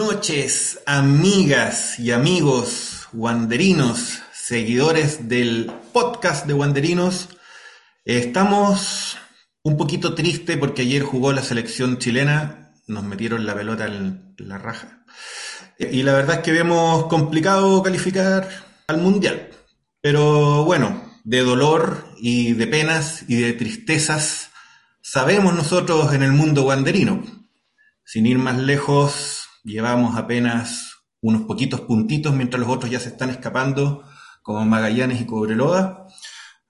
noches, amigas y amigos wanderinos, seguidores del podcast de Wanderinos. Estamos un poquito tristes porque ayer jugó la selección chilena, nos metieron la pelota en la raja. Y la verdad es que vemos complicado calificar al Mundial. Pero bueno, de dolor y de penas y de tristezas sabemos nosotros en el mundo wanderino. Sin ir más lejos, llevamos apenas unos poquitos puntitos mientras los otros ya se están escapando, como Magallanes y Cobreloa.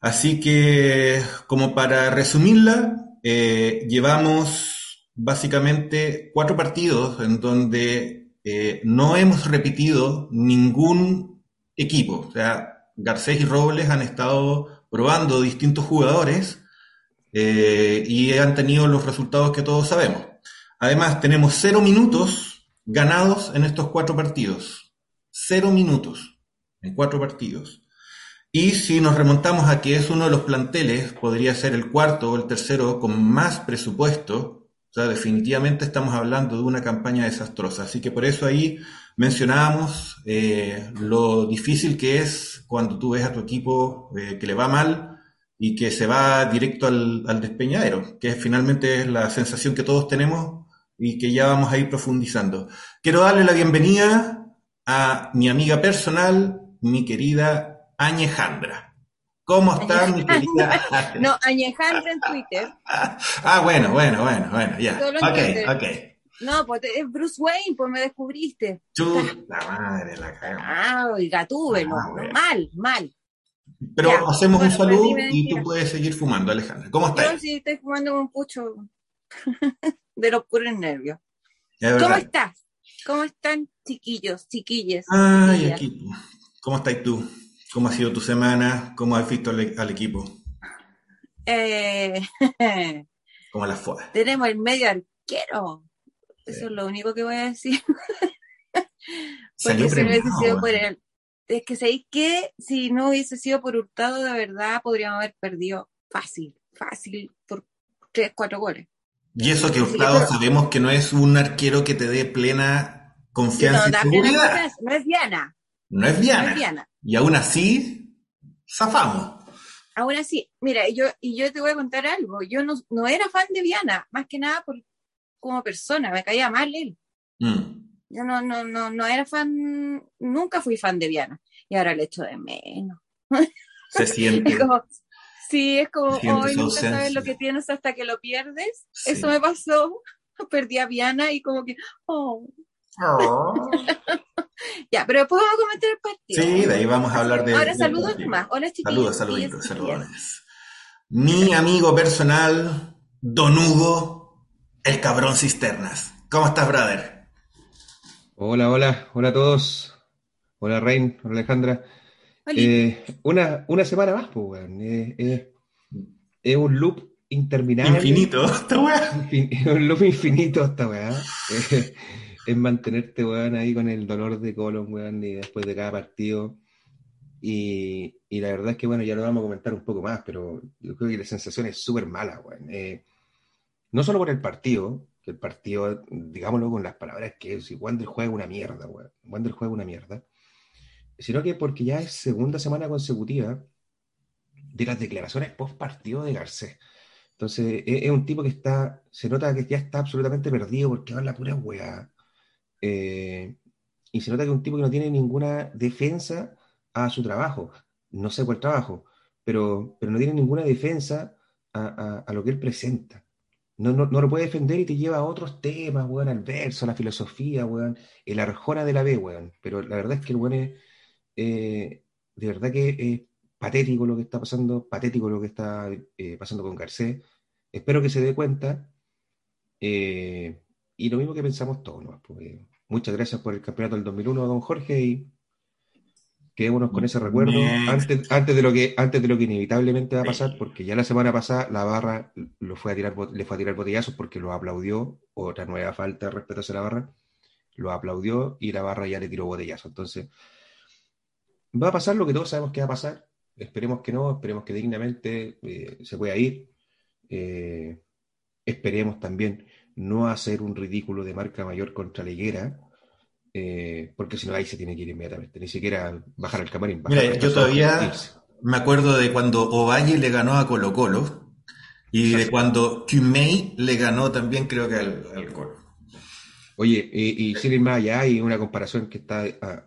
Así que, como para resumirla, eh, llevamos básicamente cuatro partidos en donde eh, no hemos repetido ningún equipo. O sea, Garcés y Robles han estado probando distintos jugadores eh, y han tenido los resultados que todos sabemos. Además, tenemos cero minutos ganados en estos cuatro partidos. Cero minutos en cuatro partidos. Y si nos remontamos a que es uno de los planteles, podría ser el cuarto o el tercero con más presupuesto, o sea, definitivamente estamos hablando de una campaña desastrosa. Así que por eso ahí mencionábamos eh, lo difícil que es cuando tú ves a tu equipo eh, que le va mal y que se va directo al, al despeñadero, que finalmente es la sensación que todos tenemos y que ya vamos a ir profundizando. Quiero darle la bienvenida a mi amiga personal, mi querida Añejandra. ¿Cómo estás, mi querida? no, Añejandra en Twitter. ah, bueno, bueno, bueno, bueno, ya. Ok, ok. No, pues es Bruce Wayne, pues me descubriste. la madre, la cagamos. Ah, oiga, tuve, no, ah, mal, mal. Pero hacemos un saludo y tú puedes seguir fumando, Alejandra. ¿Cómo estás? Yo sí estoy fumando un pucho de los puros nervios. ¿Cómo estás? ¿Cómo están, chiquillos, chiquillas? Ay, equipo. ¿Cómo estás tú? ¿Cómo ha sido tu semana? ¿Cómo has visto al, equipo? Eh, ¿Cómo la fue? Tenemos el medio arquero. Eso es lo único que voy a decir. Porque si no hubiese sido por él. Es que sabéis que si no hubiese sido por Hurtado, de verdad podríamos haber perdido fácil, fácil, por tres, cuatro goles. Y eso que Hurtado sabemos que no es un arquero que te dé plena confianza y seguridad. No es Viana. No es Viana. Y aún así, zafamos. Aún así, mira, yo, y yo te voy a contar algo. Yo no, no era fan de Viana, más que nada por, como persona, me caía mal él. Mm. Yo no, no, no, no era fan, nunca fui fan de Viana. Y ahora le echo de menos. Se siente. Sí, es como hoy nunca sabes lo que tienes hasta que lo pierdes. Eso me pasó. Perdí a Viana y como que, oh. oh. ya, pero después vamos a comentar el partido. Sí, de ahí vamos a hablar de. Ahora saludos más. Hola chiquillos. Saludos, saluditos, saludos. Mi amigo personal, Don Hugo, el cabrón cisternas. ¿Cómo estás, brother? Hola, hola, hola a todos. Hola, Rein, hola, Alejandra. Eh, una, una semana más, pues, weón. es un loop interminable. Infinito, esta weá. un loop infinito, esta weá. es mantenerte, weón, ahí con el dolor de colon, weón, y después de cada partido. Y, y, la verdad es que, bueno, ya lo vamos a comentar un poco más, pero yo creo que la sensación es súper mala, weón. Eh, no solo por el partido, que el partido, digámoslo con las palabras que si Wander juega una mierda, weón. Wander juega una mierda sino que porque ya es segunda semana consecutiva de las declaraciones post partido de Garcés. Entonces, es, un tipo que está, se nota que ya está absolutamente perdido porque va en la pura weá. Eh, y se nota que es un tipo que no tiene ninguna defensa a su trabajo. No sé cuál trabajo, pero, pero no tiene ninguna defensa a, lo que él presenta. No, no, lo puede defender y te lleva a otros temas, weón, al verso, a la filosofía, weón, el arjona de la B, weón. Pero la verdad es que el weón es, eh, de verdad que es patético lo que está pasando, patético lo que está eh, pasando con Garcés. Espero que se dé cuenta. Eh, y lo mismo que pensamos todos, ¿no? muchas gracias por el campeonato del 2001, don Jorge, y quedémonos con ese recuerdo antes, antes, de lo que, antes de lo que inevitablemente va a pasar, porque ya la semana pasada la barra lo fue a tirar, le fue a tirar botellazos porque lo aplaudió, otra nueva falta de respeto hacia la barra, lo aplaudió y la barra ya le tiró botellazos. Entonces, va a pasar lo que todos sabemos que va a pasar. Esperemos que no, esperemos que dignamente eh, se pueda ir. Eh, esperemos también no hacer un ridículo de marca mayor contra la higuera, eh, porque si no ahí se tiene que ir inmediatamente, ni siquiera bajar al camarín. Mira, yo todavía me acuerdo de cuando Ovalle le ganó a Colo Colo y de cuando Cumey le ganó también creo que al, Colo. Oye, y, sin ir más allá, hay una comparación que está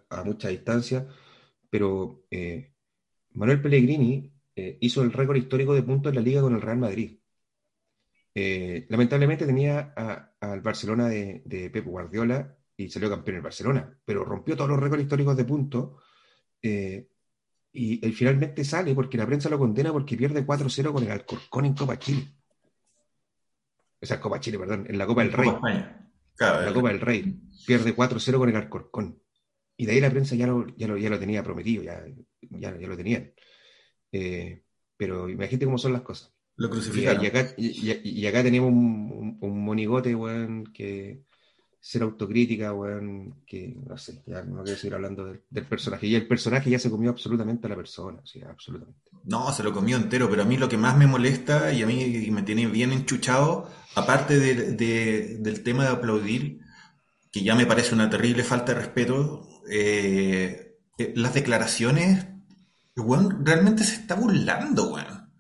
a, mucha distancia, pero eh, Manuel Pellegrini eh, hizo el récord histórico de puntos en la liga con el Real Madrid. lamentablemente tenía al Barcelona de, de Pep Guardiola y salió campeón en Barcelona, pero rompió todos los récords históricos de puntos eh, y, finalmente sale porque la prensa lo condena porque pierde 4-0 con el Alcorcón en Copa Chile. O sea, Copa Chile, perdón, en la Copa del Rey. en la Copa del Rey. Pierde 4-0 con el Alcorcón. Y de ahí la prensa ya lo, ya lo, ya lo tenía prometido, ya, ya, lo tenían. Eh, pero imagínate cómo son las cosas. Lo crucificaron. Y, acá, y, acá, tenemos un, un, monigote, weón, que ser autocrítica, weón, que no sé, ya no quiero seguir hablando del, personaje. Y el personaje ya se comió absolutamente a la persona, o sea, absolutamente. No, se lo comió entero, pero a mí lo que más me molesta y a mí me tiene bien enchuchado, aparte del tema de aplaudir, que ya me parece una terrible falta de respeto, eh, eh, las declaraciones, weón, realmente se está burlando, weón.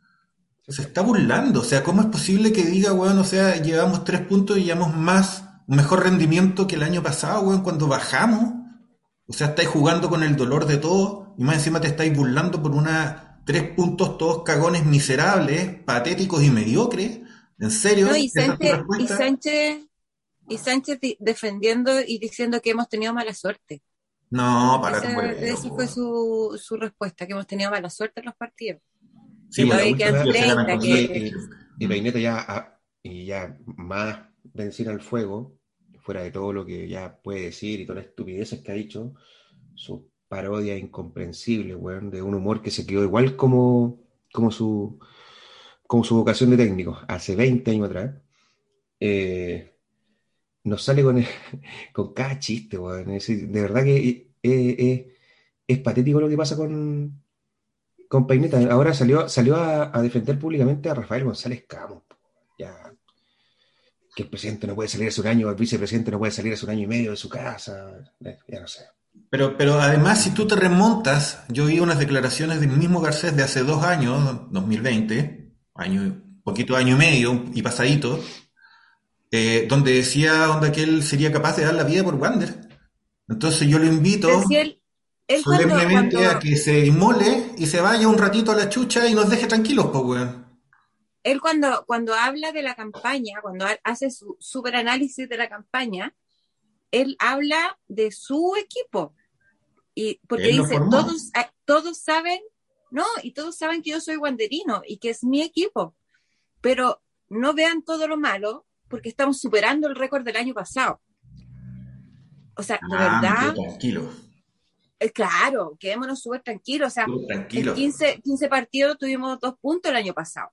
Se está burlando, o sea, ¿cómo es posible que diga, weón, o sea, llevamos tres puntos y llevamos más un mejor rendimiento que el año pasado, weón, cuando bajamos. O sea, estáis jugando con el dolor de todo y más encima te estáis burlando por una tres puntos todos cagones miserables, patéticos y mediocres. ¿En serio? y, Sánchez, y, Sánchez, defendiendo y diciendo que hemos tenido mala suerte. No, para Esa, Esa fue su, su, respuesta, que hemos tenido mala suerte en los partidos. Sí, y, y, que... y, Peineta ya, y ya más Vencir al fuego, fuera de todo lo que ya puede decir y todas las estupideces que ha dicho, su parodia incomprensible, weón, de un humor que se quedó igual como, como, su, como su vocación de técnico, hace 20 años atrás, eh, nos sale con, con cada chiste, weón. de verdad que eh, eh, es patético lo que pasa con, con Peineta. Ahora salió, salió a, defender públicamente a Rafael González Camus. Ya, que el presidente no puede salir hace un año, el vicepresidente no puede salir hace un año y medio de su casa, eh, ya no sé. Pero, pero además, si tú te remontas, yo vi unas declaraciones del mismo Garcés de hace dos años, 2020, año, poquito año y medio y pasadito, eh, donde decía donde que él sería capaz de dar la vida por Wander. Entonces yo lo invito solemnemente a que se inmole y se vaya un ratito a la chucha y nos deje tranquilos, pues, weón él cuando, cuando habla de la campaña, cuando hace su super análisis de la campaña, él habla de su equipo. Y porque dice, todos, ah, todos saben, no, y todos saben que yo soy guanderino y que es mi equipo. Pero no vean todo lo malo, porque estamos superando el récord del año pasado. O sea, de ah, verdad. Tranquilo. Eh, claro, quedémonos súper tranquilos. O sea, en 15, 15 partidos tuvimos dos puntos el año pasado.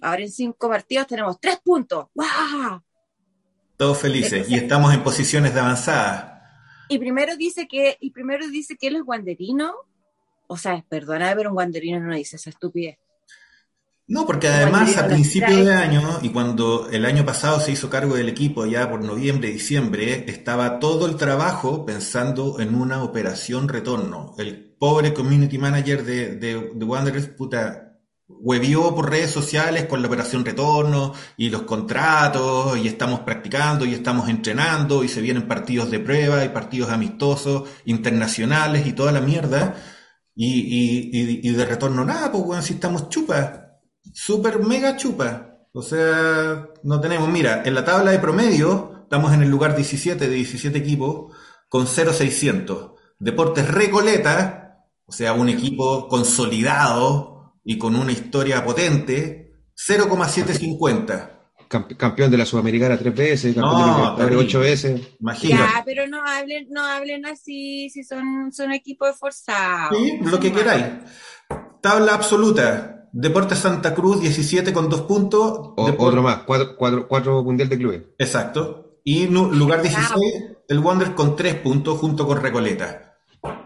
Ahora en cinco partidos tenemos tres puntos. ¡Wow! Todos felices y estamos en posiciones de avanzada. Y primero dice que, y primero dice que él es guanderino. O sea, perdona, pero un guanderino no dice esa estupidez. No, porque además a principio de año y cuando el año pasado se hizo cargo del equipo ya por noviembre, diciembre, estaba todo el trabajo pensando en una operación retorno. El pobre community manager de, de, de Wanderers, puta, huevió por redes sociales con la operación retorno y los contratos y estamos practicando y estamos entrenando y se vienen partidos de prueba y partidos amistosos internacionales y toda la mierda. Y, de retorno nada, pues bueno, si estamos chupas, super mega chupas. O sea, no tenemos, mira, en la tabla de promedio estamos en el lugar 17 de 17 equipos con 0,600. Deportes Recoleta, o sea, un equipo consolidado, y con una historia potente, 0,750. Campeón de la Sudamericana tres veces, campeón de la ocho veces. Imagínate. Ya, pero no hablen, no hablen así si son, son equipos esforzados. Sí, lo que queráis. Tabla absoluta. Deportes Santa Cruz, 17 con dos puntos. Otro más, cuatro, cuatro, cuatro mundial de clubes. Exacto. Y lugar 16, el Wander con tres puntos junto con Recoleta.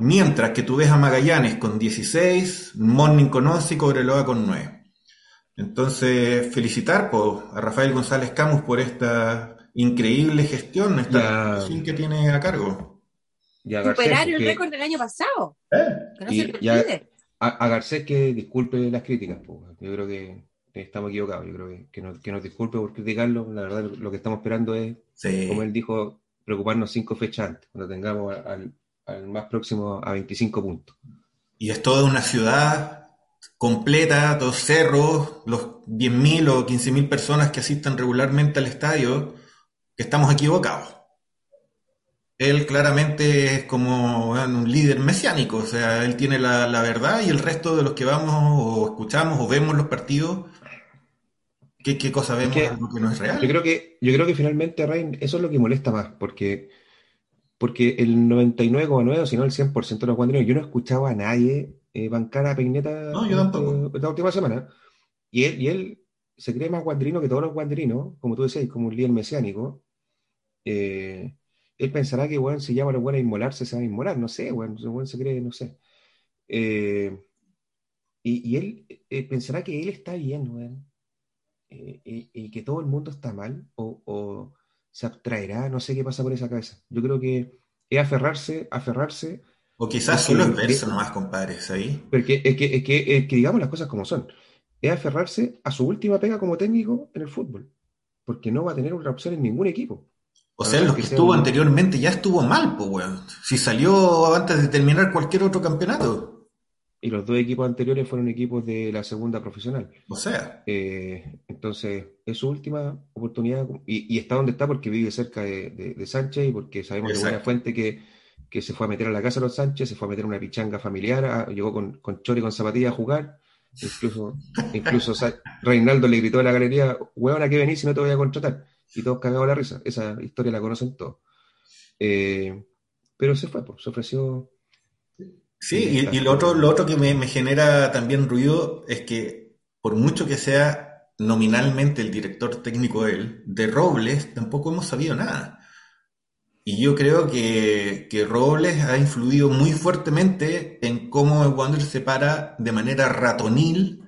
Mientras que tú ves a Magallanes con 16, Morning con 11 y Cobreloa con 9. Entonces, felicitar a Rafael González Camus por esta increíble gestión, esta gestión que tiene a cargo. superar el récord del año pasado. Que no se a, Garcés que disculpe las críticas, yo creo que estamos equivocados, yo creo que, que, nos, disculpe por criticarlo, la verdad lo que estamos esperando es, como él dijo, preocuparnos cinco fechas antes, cuando tengamos al, más próximo a 25 puntos. Y es toda una ciudad completa, dos cerros, los 10.000 o 15.000 personas que asistan regularmente al estadio, que estamos equivocados él claramente es como un líder mesiánico, o sea, él tiene la, verdad y el resto de los que vamos o escuchamos o vemos los partidos, ¿qué, qué cosa vemos que, que no es real? Yo creo que, yo creo que finalmente, Rain, eso es lo que molesta más, porque, porque el 99,9, si no el 100% de los guanderinos, yo no escuchaba a nadie eh, bancar a Peineta no, yo tampoco. esta última semana, y él, y él se cree más guandrino que todos los guanderinos, como tú decías, como un líder mesiánico. Eh, él pensará que, bueno, si llama a los buenos a inmolarse, se van a inmolar, no sé, bueno, bueno se cree, no sé. Eh, y, él eh, pensará que él está bien, weón, eh, y, que todo el mundo está mal, o, se abstraerá, no sé qué pasa por esa cabeza. Yo creo que es aferrarse, aferrarse. O quizás solo es verso nomás, compadres, ahí. Porque es que, es que, es que digamos las cosas como son. Es aferrarse a su última pega como técnico en el fútbol. Porque no va a tener otra opción en ningún equipo. O sea, lo que, estuvo anteriormente ya estuvo mal, pues, weón. Si salió antes de terminar cualquier otro campeonato. Y los dos equipos anteriores fueron equipos de la segunda profesional. O sea. Eh, entonces, es su última oportunidad. Y, está donde está porque vive cerca de, Sánchez y porque sabemos de buena fuente que, se fue a meter a la casa de los Sánchez, se fue a meter una pichanga familiar, llegó con, con Chori con zapatilla a jugar. Incluso, incluso Reinaldo le gritó a la galería, weón, ¿a qué venís si no te voy a contratar? Y todos cagados la risa. Esa historia la conocen todos. Eh, pero se fue, pues, se ofreció. Sí, y, lo, otro, lo otro que me, genera también ruido es que, por mucho que sea nominalmente el director técnico él, de Robles tampoco hemos sabido nada. Y yo creo que, que Robles ha influido muy fuertemente en cómo el Wander se para de manera ratonil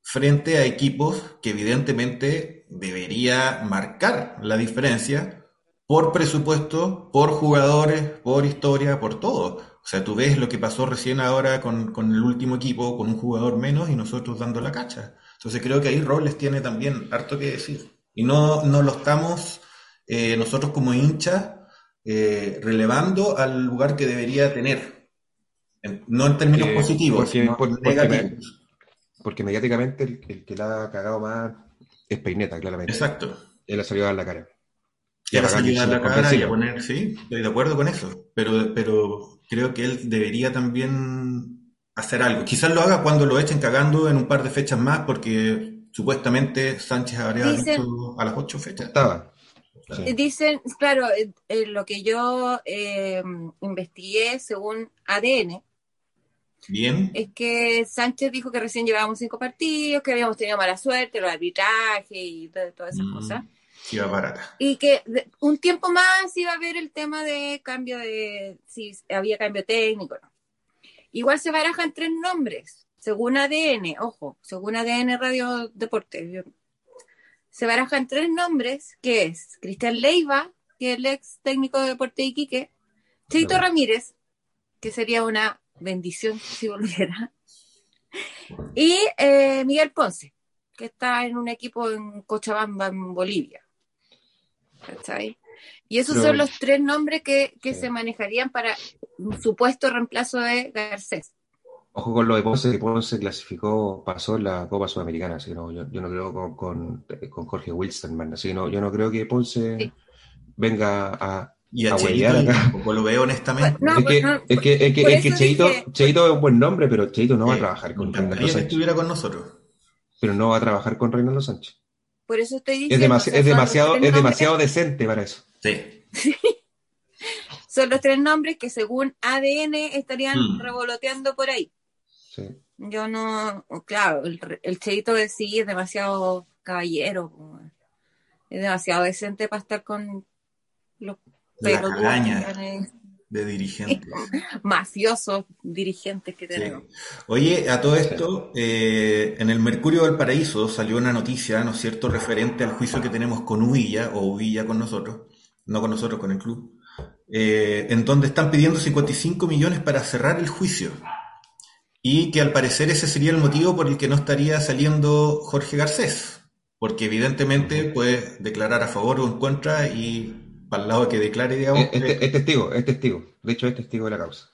frente a equipos que evidentemente debería marcar la diferencia por presupuesto, por jugadores, por historia, por todo. O sea, tú ves lo que pasó recién ahora con, el último equipo, con un jugador menos y nosotros dando la cacha. Entonces creo que ahí Robles tiene también harto que decir. Y no, no lo estamos eh, nosotros como hinchas eh, relevando al lugar que debería tener. no en términos positivos, sino negativos. Porque mediáticamente el, que la ha cagado más es Peineta, claramente. Exacto. Él ha salido a dar la cara. Y ha salido a dar la cara y a poner, sí, estoy de acuerdo con eso. Pero, pero creo que él debería también hacer algo. Quizás lo haga cuando lo echen cagando en un par de fechas más, porque supuestamente Sánchez habría dicho a las ocho fechas. Estaba. Dicen, claro, eh, eh, lo que yo eh, investigué según ADN, Bien. Es que Sánchez dijo que recién llevábamos cinco partidos, que habíamos tenido mala suerte, los arbitrajes y todas esas mm, cosas. Iba barata. Y que un tiempo más iba a haber el tema de cambio de, si había cambio técnico no. Igual se barajan tres nombres, según ADN, ojo, según ADN Radio Deportes. Se barajan tres nombres, que es Cristian Leiva, que es el ex técnico de Deporte de Iquique, Cheito Ramírez, que sería una bendición si volviera. Y eh, Miguel Ponce, que está en un equipo en Cochabamba, en Bolivia. Y esos son los tres nombres que, se manejarían para un supuesto reemplazo de Garcés. Ojo con lo de Ponce, que Ponce clasificó, pasó en la Copa Sudamericana, así que no, yo, no creo con, con, Jorge Wilson, así que no, yo no creo que Ponce venga a, y a, Cheito tampoco lo veo honestamente. es, que, es, que, es, que, es que, Cheito, Cheito, es un buen nombre, pero Cheito no va a trabajar con Reinaldo Sánchez. estuviera con nosotros. Pero no va a trabajar con Reinaldo Sánchez. Por eso estoy diciendo. Es, demasiado, es demasiado, es demasiado decente para eso. Sí. Son los tres nombres que según ADN estarían hmm. revoloteando por ahí. Sí. Yo no, claro, el, el Cheito de sí es demasiado caballero. Es demasiado decente para estar con los la cagaña de dirigentes. Mafiosos dirigentes que tenemos. Oye, a todo esto, eh, en el Mercurio del Paraíso salió una noticia, ¿no es cierto?, referente al juicio que tenemos con Uvilla, o Uvilla con nosotros, no con nosotros, con el club, eh, en donde están pidiendo 55 millones para cerrar el juicio. Y que al parecer ese sería el motivo por el que no estaría saliendo Jorge Garcés, porque evidentemente puede declarar a favor o en contra y para el lado que declare, digamos... Es, testigo, es testigo, de hecho es testigo de la causa.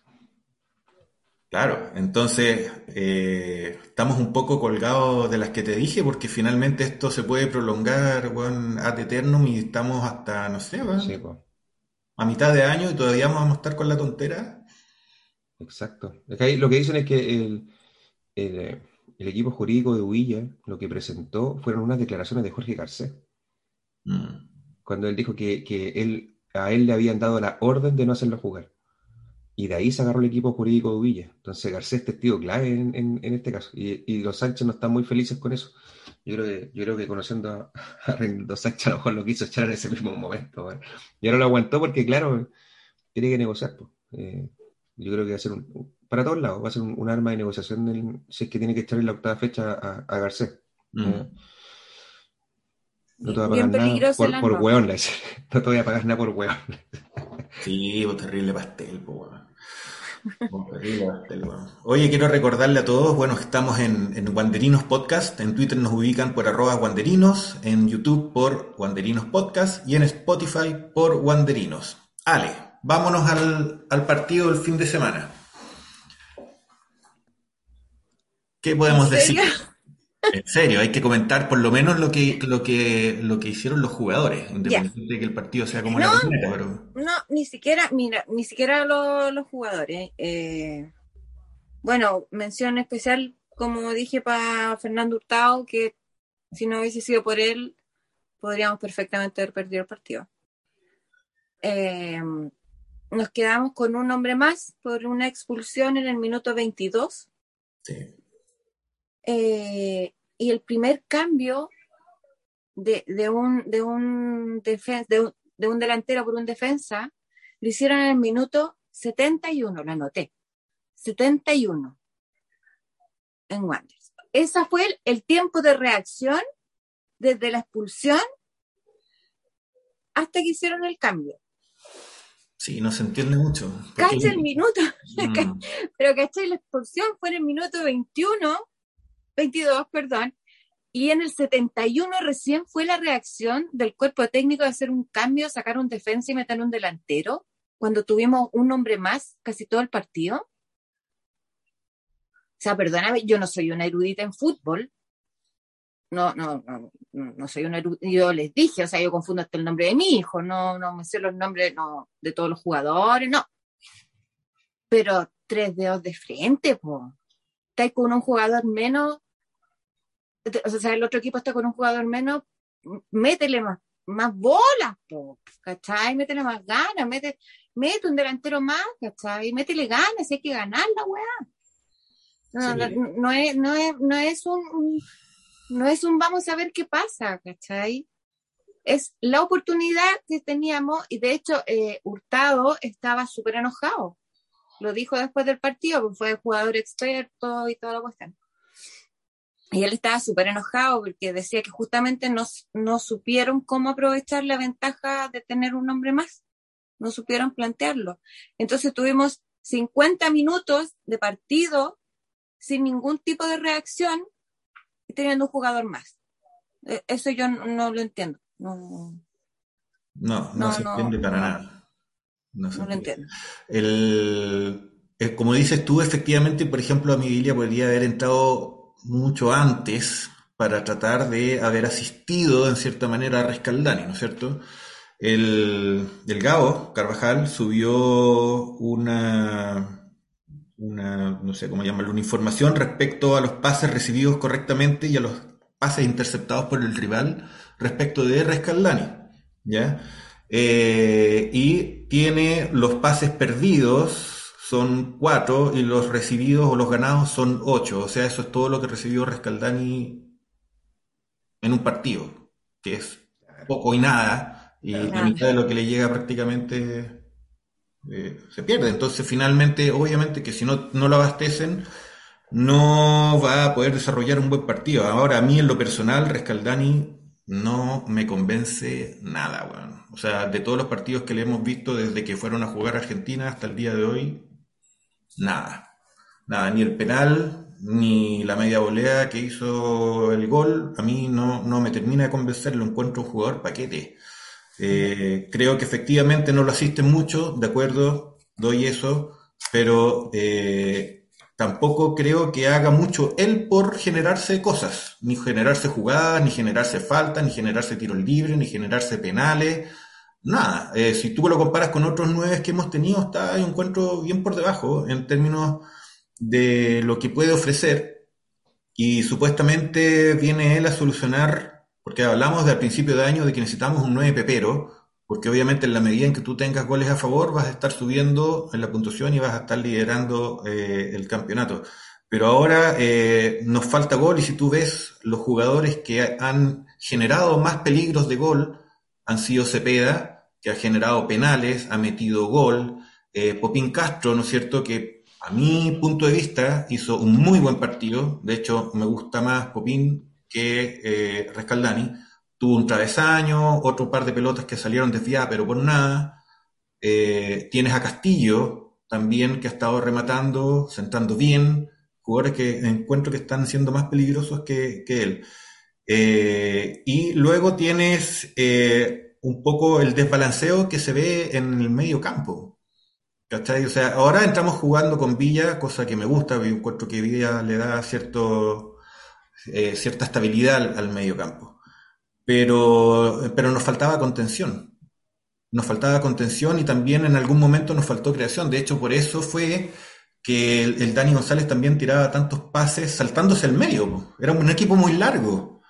Claro, entonces eh, estamos un poco colgados de las que te dije porque finalmente esto se puede prolongar bueno, ad eternum y estamos hasta, no sé, a mitad de año y todavía vamos a estar con la tontera. Exacto. lo que dicen es que el, equipo jurídico de Huilla lo que presentó fueron unas declaraciones de Jorge Garcés. Mm. Cuando él dijo que, él, a él le habían dado la orden de no hacerlo jugar. Y de ahí se agarró el equipo jurídico de Villa. Entonces Garcés es testigo clave en, este caso. Y, los Sánchez no están muy felices con eso. Yo creo que, yo creo que conociendo a, a Sánchez a lo mejor lo quiso echar en ese mismo momento. Y ahora lo aguantó porque, claro, tiene que negociar. Eh, yo creo que va a ser un, para todos lados, va a ser un, arma de negociación si es que tiene que echar en la octava fecha a, Garcés. Mm. Eh, no te voy a pagar nada por, por hueón, no te voy a pagar nada por hueón. Sí, pues terrible pastel, pues, terrible pastel, Oye, quiero recordarle a todos, bueno, estamos en, en Wanderinos Podcast, en Twitter nos ubican por arroba Wanderinos, en YouTube por Wanderinos Podcast y en Spotify por Wanderinos. Ale, vámonos al, al partido del fin de semana. ¿Qué podemos decir? En serio, hay que comentar por lo menos lo que, lo que, lo que hicieron los jugadores, independientemente de que el partido sea como la primera, pero... No, ni siquiera, mira, ni siquiera los jugadores. Eh, bueno, mención especial, como dije, para Fernando Hurtado, que si no hubiese sido por él, podríamos perfectamente haber perdido el partido. Eh, nos quedamos con un hombre más por una expulsión en el minuto 22. Sí. Eh, y el primer cambio de, un, de, un de, un, delantero por un defensa lo hicieron en el minuto 71, lo anoté. 71 en Wanderers. Ese fue el, tiempo de reacción desde la expulsión hasta que hicieron el cambio. Sí, no se entiende mucho. Cacha el minuto, mm. pero caché la expulsión fue en el minuto 21 22, perdón, y en el 71 recién fue la reacción del cuerpo técnico de hacer un cambio, sacar un defensa y meter un delantero, cuando tuvimos un hombre más casi todo el partido. O sea, perdóname, yo no soy una erudita en fútbol. No, no, no, no soy una erudita. Yo les dije, o sea, yo confundo hasta el nombre de mi hijo, no, no me sé los nombres no, de todos los jugadores, no. Pero tres dedos de frente, pues con un jugador menos, o sea, el otro equipo está con un jugador menos, métele más, más bolas, ¿cachai? Métele más ganas, mete, mete un delantero más, ¿cachai? Métele ganas, hay que ganar la weá. No, no, es, no, es, no es un, no es un vamos a ver qué pasa, ¿cachai? Es la oportunidad que teníamos y de hecho eh, Hurtado estaba súper enojado lo dijo después del partido, porque fue jugador experto y toda la cuestión. Y él estaba súper enojado porque decía que justamente no, no supieron cómo aprovechar la ventaja de tener un hombre más. No supieron plantearlo. Entonces tuvimos 50 minutos de partido sin ningún tipo de reacción y teniendo un jugador más. E, eso yo no, lo entiendo. No, no, no, se entiende para nada. No, lo entiendo. El, eh, como dices tú, efectivamente, por ejemplo, a Emilia podría haber entrado mucho antes para tratar de haber asistido en cierta manera a Rescaldani, ¿no es cierto? El, el Gao Carvajal subió una, una, no sé cómo llamarlo, una información respecto a los pases recibidos correctamente y a los pases interceptados por el rival respecto de Rescaldani, ¿ya? Eh, y tiene los pases perdidos, son cuatro, y los recibidos o los ganados son ocho. O sea, eso es todo lo que recibió Rescaldani en un partido, que es poco y nada, y la mitad de lo que le llega prácticamente eh, se pierde. Entonces, finalmente, obviamente que si no, no lo abastecen, no va a poder desarrollar un buen partido. Ahora, a mí en lo personal, Rescaldani no me convence nada, weón. O sea, de todos los partidos que le hemos visto desde que fueron a jugar a Argentina hasta el día de hoy, nada. Nada, ni el penal, ni la media volea que hizo el gol, a mí no, no me termina de convencer, lo encuentro un jugador paquete. Eh, creo que efectivamente no lo asiste mucho, de acuerdo, doy eso, pero eh, tampoco creo que haga mucho él por generarse cosas, ni generarse jugadas, ni generarse faltas, ni generarse tiros libres, ni generarse penales, nada. Eh, si tú lo comparas con otros nueve que hemos tenido, está, un encuentro bien por debajo en términos de lo que puede ofrecer y supuestamente viene él a solucionar, porque hablamos al principio de año de que necesitamos un 9 pepero, porque obviamente en la medida en que tú tengas goles a favor vas a estar subiendo en la puntuación y vas a estar liderando eh, el campeonato. Pero ahora eh, nos falta gol y si tú ves los jugadores que han generado más peligros de gol han sido Cepeda, que ha generado penales, ha metido gol, eh, Popín Castro, ¿no es cierto?, que a mi punto de vista, hizo un muy buen partido. De hecho, me gusta más Popín que eh, Rescaldani. Tuvo un travesaño, otro par de pelotas que salieron desviadas, pero por nada. Eh, tienes a Castillo también, que ha estado rematando, sentando bien. Jugadores que encuentro que están siendo más peligrosos que, él. Eh, y luego tienes un poco el desbalanceo que se ve en el medio campo ¿Cachai? O sea, ahora entramos jugando con Villa, cosa que me gusta, encuentro que Villa le da eh, cierta estabilidad al, medio campo. Pero, pero nos faltaba contención. Nos faltaba contención y también en algún momento nos faltó creación. De hecho, por eso fue que el, Dani González también tiraba tantos pases saltándose el medio. Era un equipo muy largo.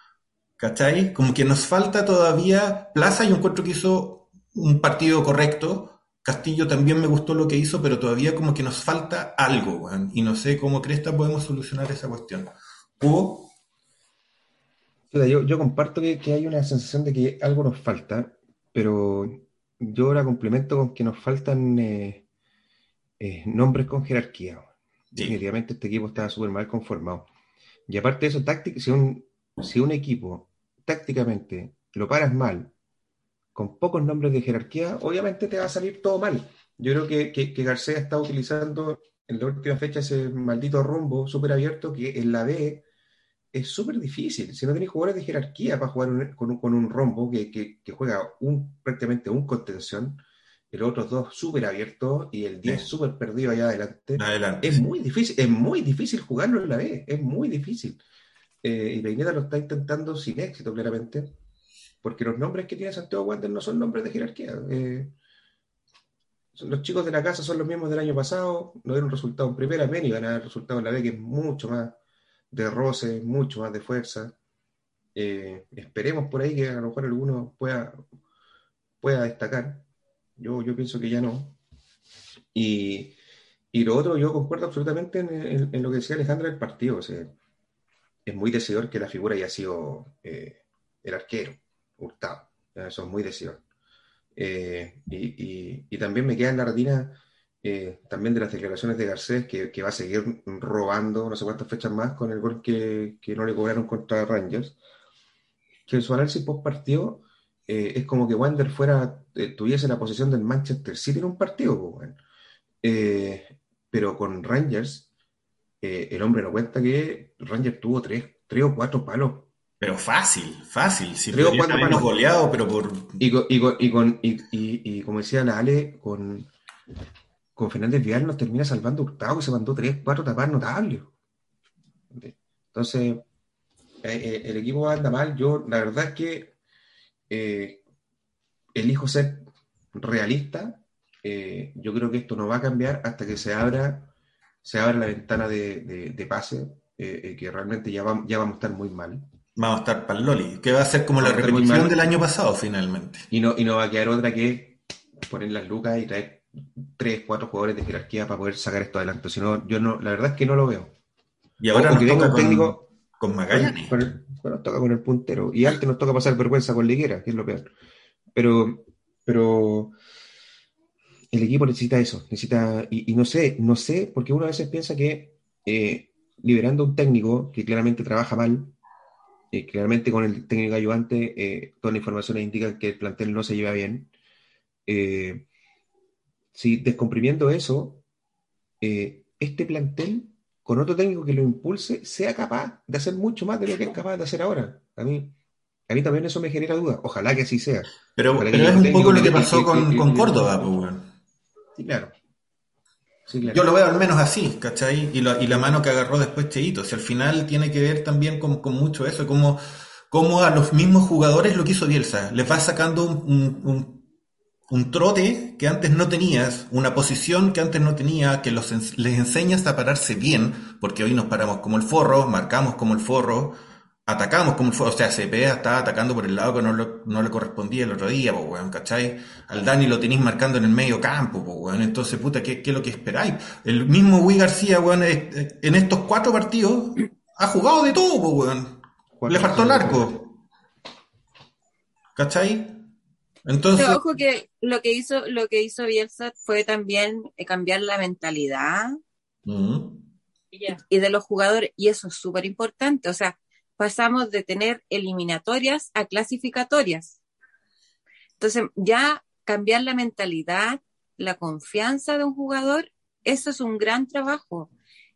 ¿Cachai? Como que nos falta todavía Plaza y un encuentro que hizo un partido correcto Castillo también me gustó lo que hizo, pero todavía como que nos falta algo, y no sé cómo Cresta podemos solucionar esa cuestión. ¿Hugo? Yo, yo comparto que, hay una sensación de que algo nos falta, pero yo la complemento con que nos faltan eh, eh, nombres con jerarquía. Definitivamente este equipo estaba súper mal conformado. Y aparte de eso, táctica, si un, si un equipo tácticamente lo paras mal con pocos nombres de jerarquía, obviamente te va a salir todo mal. Yo creo que, que, García está utilizando en la última fecha ese maldito rumbo súper abierto que en la B es súper difícil. Si no tenéis jugadores de jerarquía para jugar con, un, con, un, rombo que, que, juega un, prácticamente un contención, el otros dos súper abiertos y el 10 súper perdido allá adelante, es muy difícil, es muy difícil jugarlo en la B, es muy difícil. Eh, y Peineta lo está intentando sin éxito, claramente porque los nombres que tiene Santiago Wander no son nombres de jerarquía. Eh, los chicos de la casa son los mismos del año pasado, no dieron resultado en primera, ven y van a dar resultado en la B, que es mucho más de roce, mucho más de fuerza. Eh, esperemos por ahí que a lo mejor alguno pueda, pueda destacar. Yo, yo pienso que ya no. Y, lo otro, yo concuerdo absolutamente en, lo que decía Alejandra del partido. es muy decidor que la figura haya sido eh, el arquero. Hurtado. Eso es muy decidor. Eh, y, también me queda en la retina eh, también de las declaraciones de Garcés, que, va a seguir robando no sé cuántas fechas más con el gol que, no le cobraron contra Rangers. Que en su análisis post partido eh, es como que Wander fuera, tuviese la posición del Manchester City en un partido. Pues, pero con Rangers, el hombre no cuenta que Rangers tuvo tres, tres o cuatro palos pero fácil, fácil. Si Creo cuando menos goleado, pero por. Y, y, y, y, como decía la Ale, con, con Fernández Vial nos termina salvando Hurtado, que se mandó tres, cuatro tapas notables. Entonces, eh, eh, el equipo anda mal. Yo, la verdad es que eh, elijo ser realista. yo creo que esto no va a cambiar hasta que se abra, se abra la ventana de, de, pase, que realmente ya, ya vamos a estar muy mal. Vamos a estar para el Loli, que va a ser como la repetición del año pasado finalmente. Y no, y no va a quedar otra que poner las lucas y traer tres, cuatro jugadores de jerarquía para poder sacar esto adelante. Si no, yo no, la verdad es que no lo veo. Y ahora nos toca con, técnico con Magallanes. bueno, toca con el puntero. Y antes nos toca pasar vergüenza con Liguera, que es lo peor. Pero, pero el equipo necesita eso, necesita, y, no sé, no sé, porque uno a veces piensa que eh, liberando un técnico que claramente trabaja mal, Y claramente con el técnico ayudante, eh, todas las informaciones indican que el plantel no se lleva bien. Eh, si descomprimiendo eso, eh, este plantel, con otro técnico que lo impulse, sea capaz de hacer mucho más de lo que es capaz de hacer ahora. A mí, a mí también eso me genera duda. Ojalá que así sea. Pero, es un poco lo que pasó con, con Córdoba, pues, Sí, claro. Yo lo veo al menos así, ¿cachai? Y, y la mano que agarró después Cheito. Si al final tiene que ver también con, mucho eso, como, como a los mismos jugadores lo que hizo Bielsa. Les va sacando un, un, trote que antes no tenías, una posición que antes no tenía, que los, les enseñas a pararse bien, porque hoy nos paramos como el forro, marcamos como el forro, atacamos como fue, o sea, Cepeda estaba atacando por el lado que no, le correspondía el otro día, pues, weón, ¿cachai? Al Dani lo tenéis marcando en el medio campo, pues, weón, entonces, puta, ¿qué, es lo que esperáis? El mismo Wii García, weón, en estos cuatro partidos ha jugado de todo, pues, weón. Le faltó el arco. ¿Cachai? Entonces... Pero ojo que lo que hizo, lo que hizo Bielsa fue también eh, cambiar la mentalidad y de los jugadores, y eso es súper importante, o sea, pasamos de tener eliminatorias a clasificatorias. Entonces, ya cambiar la mentalidad, la confianza de un jugador, eso es un gran trabajo.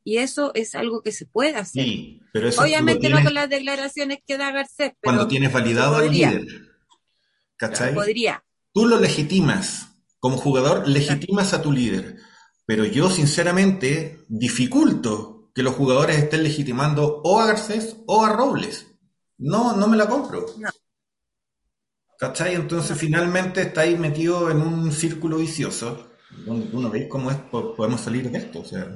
Y eso es algo que se puede hacer. Sí, pero Obviamente no con las declaraciones que da Garcés. cuando tienes validado al líder. ¿Cachai? Podría. Tú lo legitimas. Como jugador, legitimas a tu líder. Pero yo, sinceramente, dificulto que los jugadores estén legitimando o a Garcés o a Robles. No, no me la compro. No. ¿Cachai? Entonces finalmente está ahí metido en un círculo vicioso uno ve cómo es, podemos salir de esto. O sea,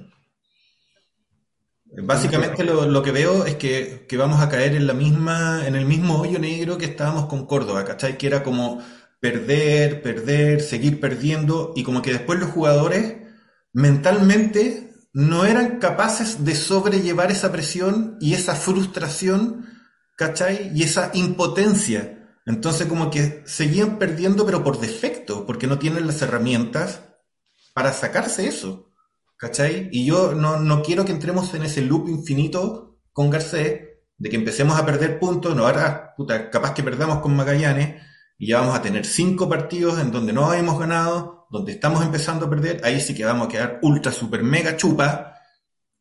básicamente lo, que veo es que, que, vamos a caer en la misma, en el mismo hoyo negro que estábamos con Córdoba, ¿cachai? Que era como perder, perder, seguir perdiendo y como que después los jugadores mentalmente no eran capaces de sobrellevar esa presión y esa frustración, ¿cachai? Y esa impotencia. Entonces como que seguían perdiendo pero por defecto, porque no tienen las herramientas para sacarse eso, ¿cachai? Y yo no, quiero que entremos en ese loop infinito con Garcés, de que empecemos a perder puntos, no ahora, puta, capaz que perdamos con Magallanes, y ya vamos a tener cinco partidos en donde no hemos ganado, donde estamos empezando a perder, ahí sí que vamos a quedar ultra, super, mega chupa,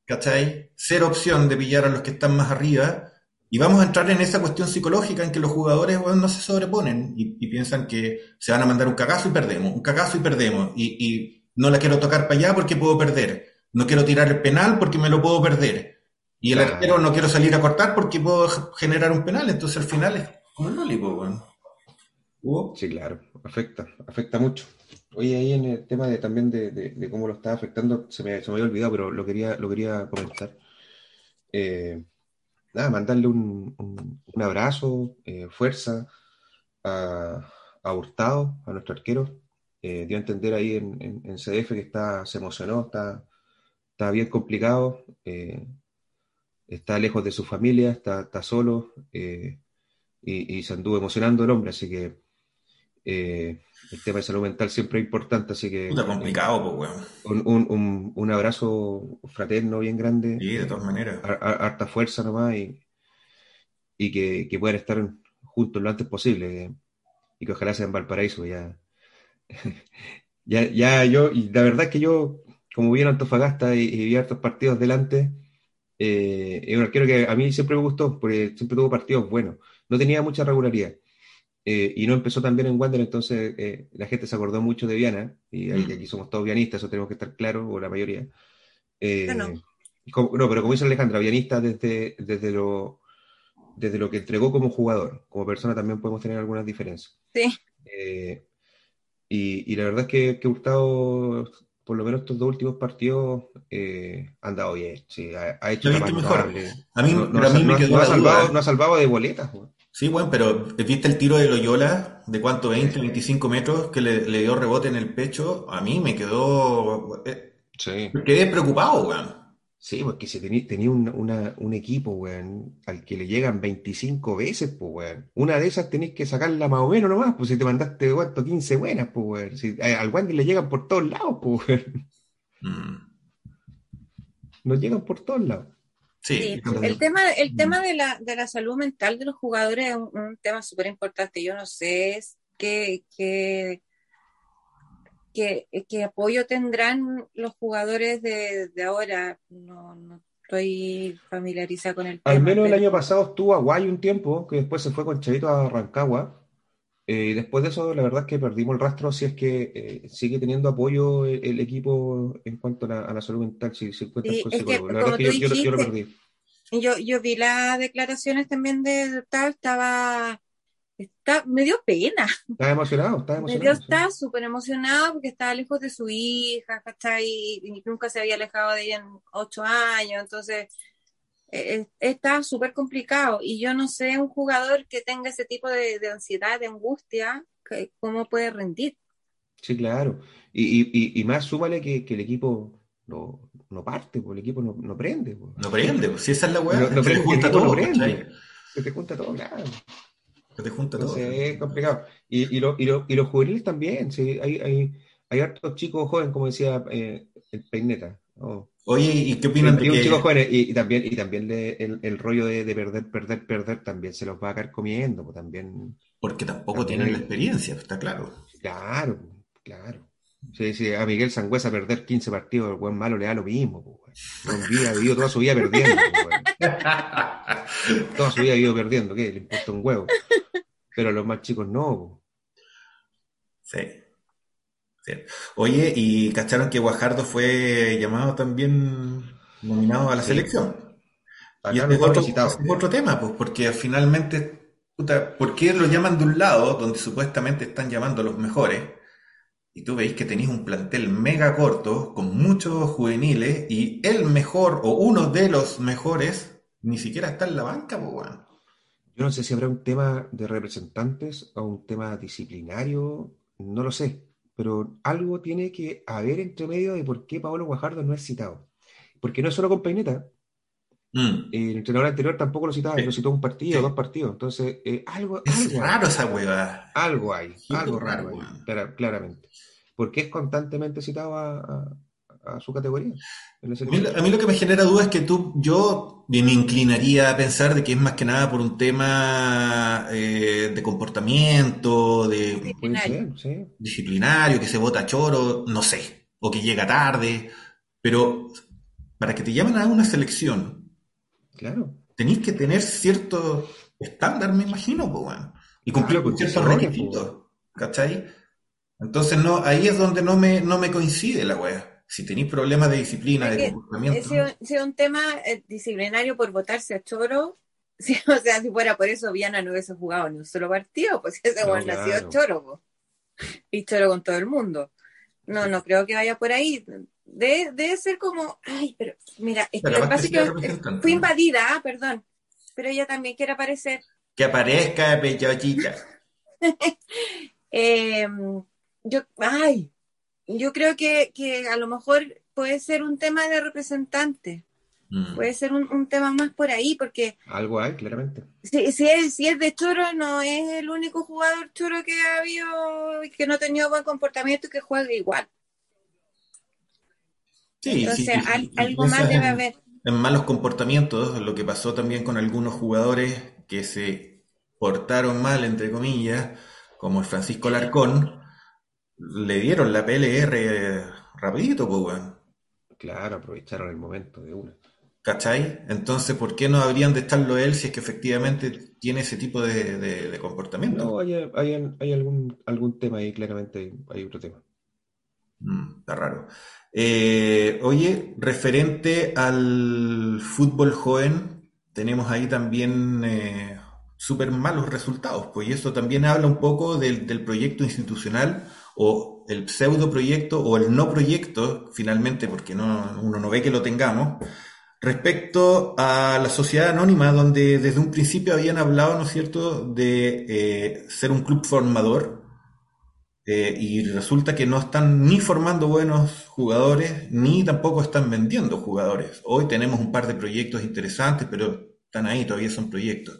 ¿cachai? Cero opción de pillar a los que están más arriba, y vamos a entrar en esa cuestión psicológica en que los jugadores no se sobreponen y, piensan que se van a mandar un cagazo y perdemos, un cagazo y perdemos, y, no la quiero tocar para allá porque puedo perder, no quiero tirar el penal porque me lo puedo perder, y el arquero no quiero salir a cortar porque puedo generar un penal, entonces al final es como el bueno. Sí, claro, afecta, afecta mucho. Oye, ahí en el tema de, también de, cómo lo está afectando, se me, se me, había olvidado, pero lo quería, lo quería comentar. Eh, nada, mandarle un, un, abrazo, eh, fuerza a, a, Hurtado, a nuestro arquero. Eh, dio a entender ahí en, en, CDF que está, se emocionó, está, está bien complicado, está lejos de su familia, está, está solo y, y, se anduvo emocionando el hombre, así que el tema de salud mental siempre es importante, así que... Puta complicado, pues, weón. Un, un, un, abrazo fraterno bien grande. Sí, de todas maneras. harta fuerza nomás y, y que, que, puedan estar juntos lo antes posible. y que ojalá sea en Valparaíso, ya. Ya, ya yo, y la verdad es que yo, como vi en Antofagasta y, vi hartos partidos delante, eh, es un arquero que a mí siempre me gustó, porque siempre tuvo partidos buenos. No tenía mucha regularidad eh, y no empezó tan bien en Wander, entonces eh, la gente se acordó mucho de Viana, y mm. aquí somos todos vianistas, eso tenemos que estar claros, o la mayoría. Eh, no. pero como dice Alejandra, vianista desde, desde, lo, desde lo que entregó como jugador, como persona también podemos tener algunas diferencias. Sí. Y, y, la verdad es que, que Hurtado, por lo menos estos dos últimos partidos, han dado bien, sí, ha, hecho la mejor. A mí, no, a mí me quedó ha salvado, no ha salvado de boletas. Sí, bueno, pero ¿viste el tiro de Loyola? ¿De cuánto? ¿20, 25 metros? Que le, dio rebote en el pecho. A mí me quedó... Eh, sí. Quedé preocupado, weón. Sí, porque si tenía, un, equipo, weón, al que le llegan 25 veces, pues, weón. Una de esas tenés que sacarla más o menos nomás, pues si te mandaste, ¿cuánto? 15 buenas, pues, weón. Si, eh, al Wander le llegan por todos lados, pues, weón. Mm. Nos llegan por todos lados. Sí, el tema, el tema de la, de la salud mental de los jugadores es un, tema súper importante. Yo no sé qué, qué, qué, apoyo tendrán los jugadores de, ahora. No, no estoy familiarizada con el tema. Al menos el año pasado estuvo a Guay un tiempo, que después se fue con Chavito a Rancagua. Eh, después de eso, la verdad es que perdimos el rastro si es que eh, sigue teniendo apoyo el, equipo en cuanto a la, salud mental, si, si con psicólogo. La verdad es que yo, lo perdí. Yo, vi las declaraciones también de tal, estaba, está, me dio pena. Estaba emocionado, estaba emocionado. Me dio, estaba súper emocionado porque estaba lejos de su hija, ¿cachai? Y nunca se había alejado de ella en ocho años, entonces eh, está súper complicado y yo no sé un jugador que tenga ese tipo de, ansiedad, de angustia, cómo puede rendir. Sí, claro. Y, y, más súmale que, el equipo no, no parte, porque el equipo no, no prende. No prende, si esa es la weá. No, prende, junta todo, Se te junta todo, claro. Se te junta todo. Es complicado. Y, y, lo, y, lo, y, los juveniles también, sí, hay, hay, hay hartos chicos jóvenes, como decía eh, el Peineta. Oye, ¿y qué opinan de que... y, también, y también el, rollo de, perder, perder, perder, también se los va a caer comiendo, pues también... Porque tampoco tienen la experiencia, está claro. Claro, claro. Sí, sí, a Miguel Sangüesa perder 15 partidos, el buen malo le da lo mismo, pues, ha vivido toda su vida perdiendo, pues, Toda su vida ha vivido perdiendo, ¿qué? Le importa un huevo. Pero los más chicos no, Sí. Oye, y cacharon que Guajardo fue llamado también nominado a la selección. y este es otro, otro, tema, pues, porque finalmente, puta, ¿por qué lo llaman de un lado, donde supuestamente están llamando a los mejores? Y tú veis que tenéis un plantel mega corto, con muchos juveniles, y el mejor, o uno de los mejores, ni siquiera está en la banca, pues, bueno. Yo no sé si habrá un tema de representantes o un tema disciplinario, no lo sé pero algo tiene que haber entre medio de por qué Pablo Guajardo no es citado. Porque no es solo con Peineta. Mm. El entrenador anterior tampoco lo citaba, lo citó un partido, dos partidos. Entonces, eh, algo. Es raro esa hueva. Algo hay, algo raro, claramente. Porque es constantemente citado a, a su categoría. A mí, lo que me genera duda es que tú, yo me inclinaría a pensar de que es más que nada por un tema eh, de comportamiento, de disciplinario, que se vota choro, no sé, o que llega tarde, pero para que te llamen a una selección, claro. tenéis que tener cierto estándar, me imagino, pues, y cumplir con ciertos requisitos, ¿cachai? Entonces no, ahí es donde no me, no me coincide la wea si tenéis problemas de disciplina, de comportamiento. Si es un tema eh, disciplinario por votarse a Choro, si, o sea, si fuera por eso, Viana no hubiese jugado ni un solo partido, pues ese no, nació Choro, y Choro con todo el mundo. No, no creo que vaya por ahí. Debe, ser como, ay, pero mira, es que lo que fui invadida, ah, perdón, pero ella también quiere aparecer. Que aparezca, pechochita. eh, yo, ay, yo creo que, a lo mejor puede ser un tema de representante. Mm. Puede ser un, tema más por ahí, porque... Algo hay, claramente. Si, si, es, si es de Choro, no es el único jugador Choro que ha habido y que no ha tenido buen comportamiento y que juega igual. Sí, Entonces, algo más debe haber. En malos comportamientos, lo que pasó también con algunos jugadores que se portaron mal, entre comillas, como el Francisco Larcón, le dieron la PLR rapidito, pues, Claro, aprovecharon el momento de una. ¿Cachai? Entonces, ¿por qué no habrían de estarlo él si es que efectivamente tiene ese tipo de, comportamiento? No, hay, hay, algún, algún tema ahí, claramente hay otro tema. Mm, está raro. Eh, oye, referente al fútbol joven, tenemos ahí también eh, súper malos resultados, pues y eso también habla un poco del, del proyecto institucional o el pseudo proyecto o el no proyecto, finalmente, porque no, uno no ve que lo tengamos, respecto a la sociedad anónima, donde desde un principio habían hablado, ¿no es cierto?, de eh, ser un club formador, eh, y resulta que no están ni formando buenos jugadores, ni tampoco están vendiendo jugadores. Hoy tenemos un par de proyectos interesantes, pero están ahí, todavía son proyectos.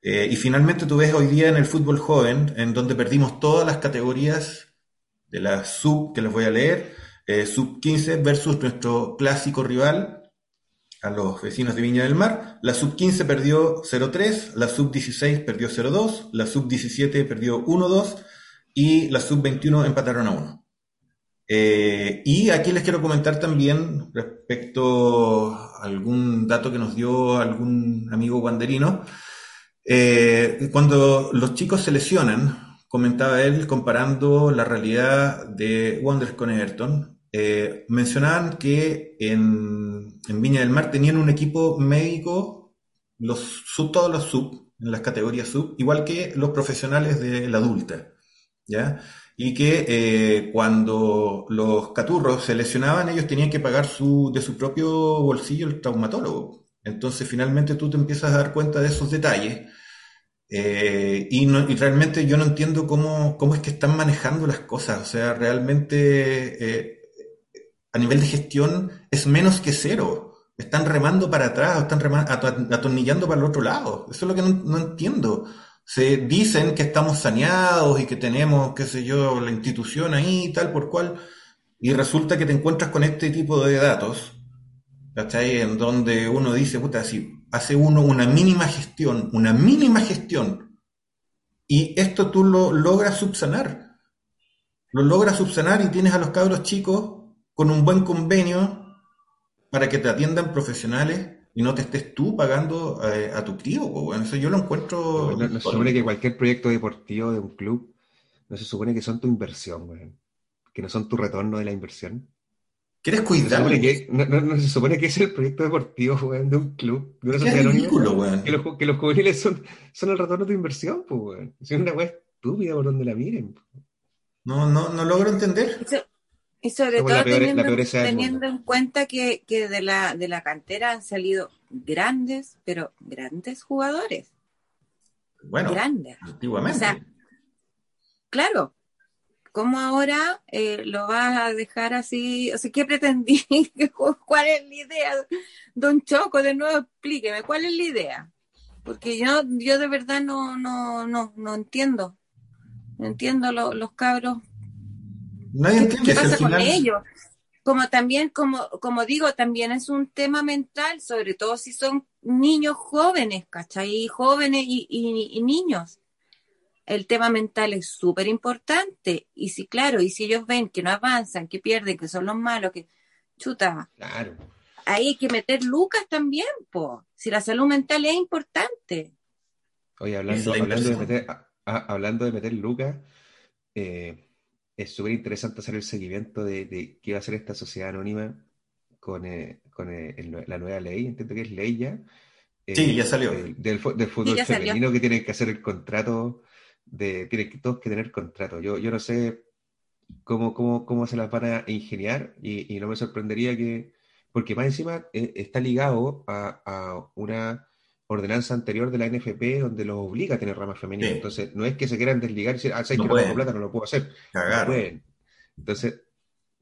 Eh, y finalmente tú ves hoy día en el fútbol joven, en donde perdimos todas las categorías de la sub que les voy a leer, eh, sub 15 versus nuestro clásico rival, a los vecinos de Viña del Mar. La sub-15 perdió 0-3, la sub-16 perdió 0-2, la sub-17 perdió 1-2 y la sub-21 empataron a 1. Eh, y aquí les quiero comentar también respecto a algún dato que nos dio algún amigo guanderino. Eh, cuando los chicos se lesionan, comentaba él comparando la realidad de Wanderers con Everton, eh, mencionaban que en, Viña del Mar tenían un equipo médico, los sub, todos los sub, en las categorías sub, igual que los profesionales de la adulta, ¿ya? Y que eh, cuando los caturros se lesionaban, ellos tenían que pagar su, de su propio bolsillo el traumatólogo. Entonces, finalmente tú te empiezas a dar cuenta de esos detalles. Eh, y, realmente yo no entiendo cómo, cómo es que están manejando las cosas. O sea, realmente a nivel de gestión es menos que cero. Están remando para atrás, están atornillando para el otro lado. Eso es lo que no, entiendo. Se dicen que estamos saneados y que tenemos, qué sé yo, la institución ahí, tal por cual, y resulta que te encuentras con este tipo de datos, ¿cachai? En donde uno dice, puta, si hace uno una mínima gestión, una mínima gestión, y esto tú lo logras subsanar. Lo logras subsanar y tienes a los cabros chicos con un buen convenio para que te atiendan profesionales y no te estés tú pagando eh, a tu tío. Bueno, eso yo lo encuentro. No, se supone que cualquier proyecto deportivo de un club no se supone que son tu inversión, que no son tu retorno de la inversión. ¿Quieres cuidar? No, se supone que es el proyecto deportivo de un club, de una sociedad que, los, que los juveniles son, son el retorno de tu inversión, pues, Es una weá estúpida por donde la miren. No, no, no logro entender. Y sobre todo teniendo, en cuenta que, de, la, de la cantera han salido grandes, pero grandes jugadores. Bueno, grandes. Antiguamente. O sea, claro, ¿cómo ahora eh, lo vas a dejar así? O sea, ¿qué pretendí? ¿Cuál es la idea? Don Choco, de nuevo explíqueme, ¿cuál es la idea? Porque yo, yo de verdad no, no, no, no entiendo. No entiendo los cabros Nadie ¿Qué, pasa con ellos? Como también, como, como digo, también es un tema mental, sobre todo si son niños jóvenes, ¿cachai? Jóvenes y, niños. El tema mental es súper importante. Y si, claro, y si ellos ven que no avanzan, que pierden, que son los malos, que chuta. Claro. Ahí hay que meter lucas también, po. Si la salud mental es importante. Oye, hablando, hablando, de, meter, hablando de meter lucas, eh, es súper interesante hacer el seguimiento de, qué va a ser esta sociedad anónima con, eh, eh, la nueva ley, entiendo que es ley ya. sí, ya salió. Del, fútbol femenino que tienen que hacer el contrato, de, tienen que, todos que tener contrato. Yo, yo no sé cómo, cómo, cómo se las van a ingeniar y, no me sorprendería que, porque más encima eh, está ligado a, a una ordenanza anterior de la NFP donde los obliga a tener ramas femeninas. Entonces, no es que se quieran desligar y decir, ah, sé que no tengo plata, no lo puedo hacer. Entonces,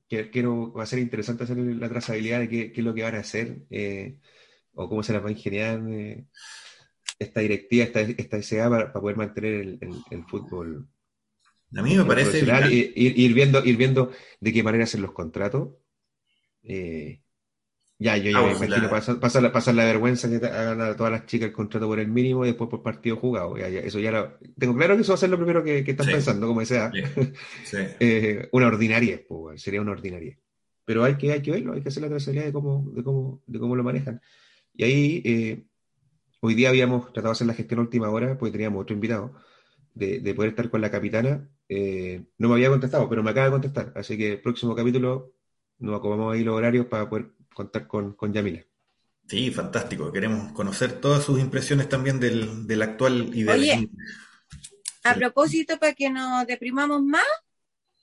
quiero, va a ser interesante hacer la trazabilidad de qué, es lo que van a hacer eh, o cómo se las va a ingeniar eh, esta directiva, esta, esta SA para, poder mantener el, fútbol. A mí me parece. Ir, viendo, ir viendo de qué manera hacen los contratos. Eh, ya, yo ya me imagino pasar, la, vergüenza que hagan a todas las chicas el contrato por el mínimo y después por partido jugado. eso ya tengo claro que eso va a ser lo primero que, están pensando, como sea. Eh, una ordinaria, pues, sería una ordinaria. Pero hay que, hay que verlo, hay que hacer la trazabilidad de cómo, de cómo, de cómo lo manejan. Y ahí, eh, hoy día habíamos tratado de hacer la gestión a última hora, porque teníamos otro invitado, de, poder estar con la capitana. Eh, no me había contestado, pero me acaba de contestar. Así que el próximo capítulo nos acomodamos ahí los horarios para poder contar con, con Yamila. Sí, fantástico. Queremos conocer todas sus impresiones también del, del actual y Oye, a propósito, para que nos deprimamos más,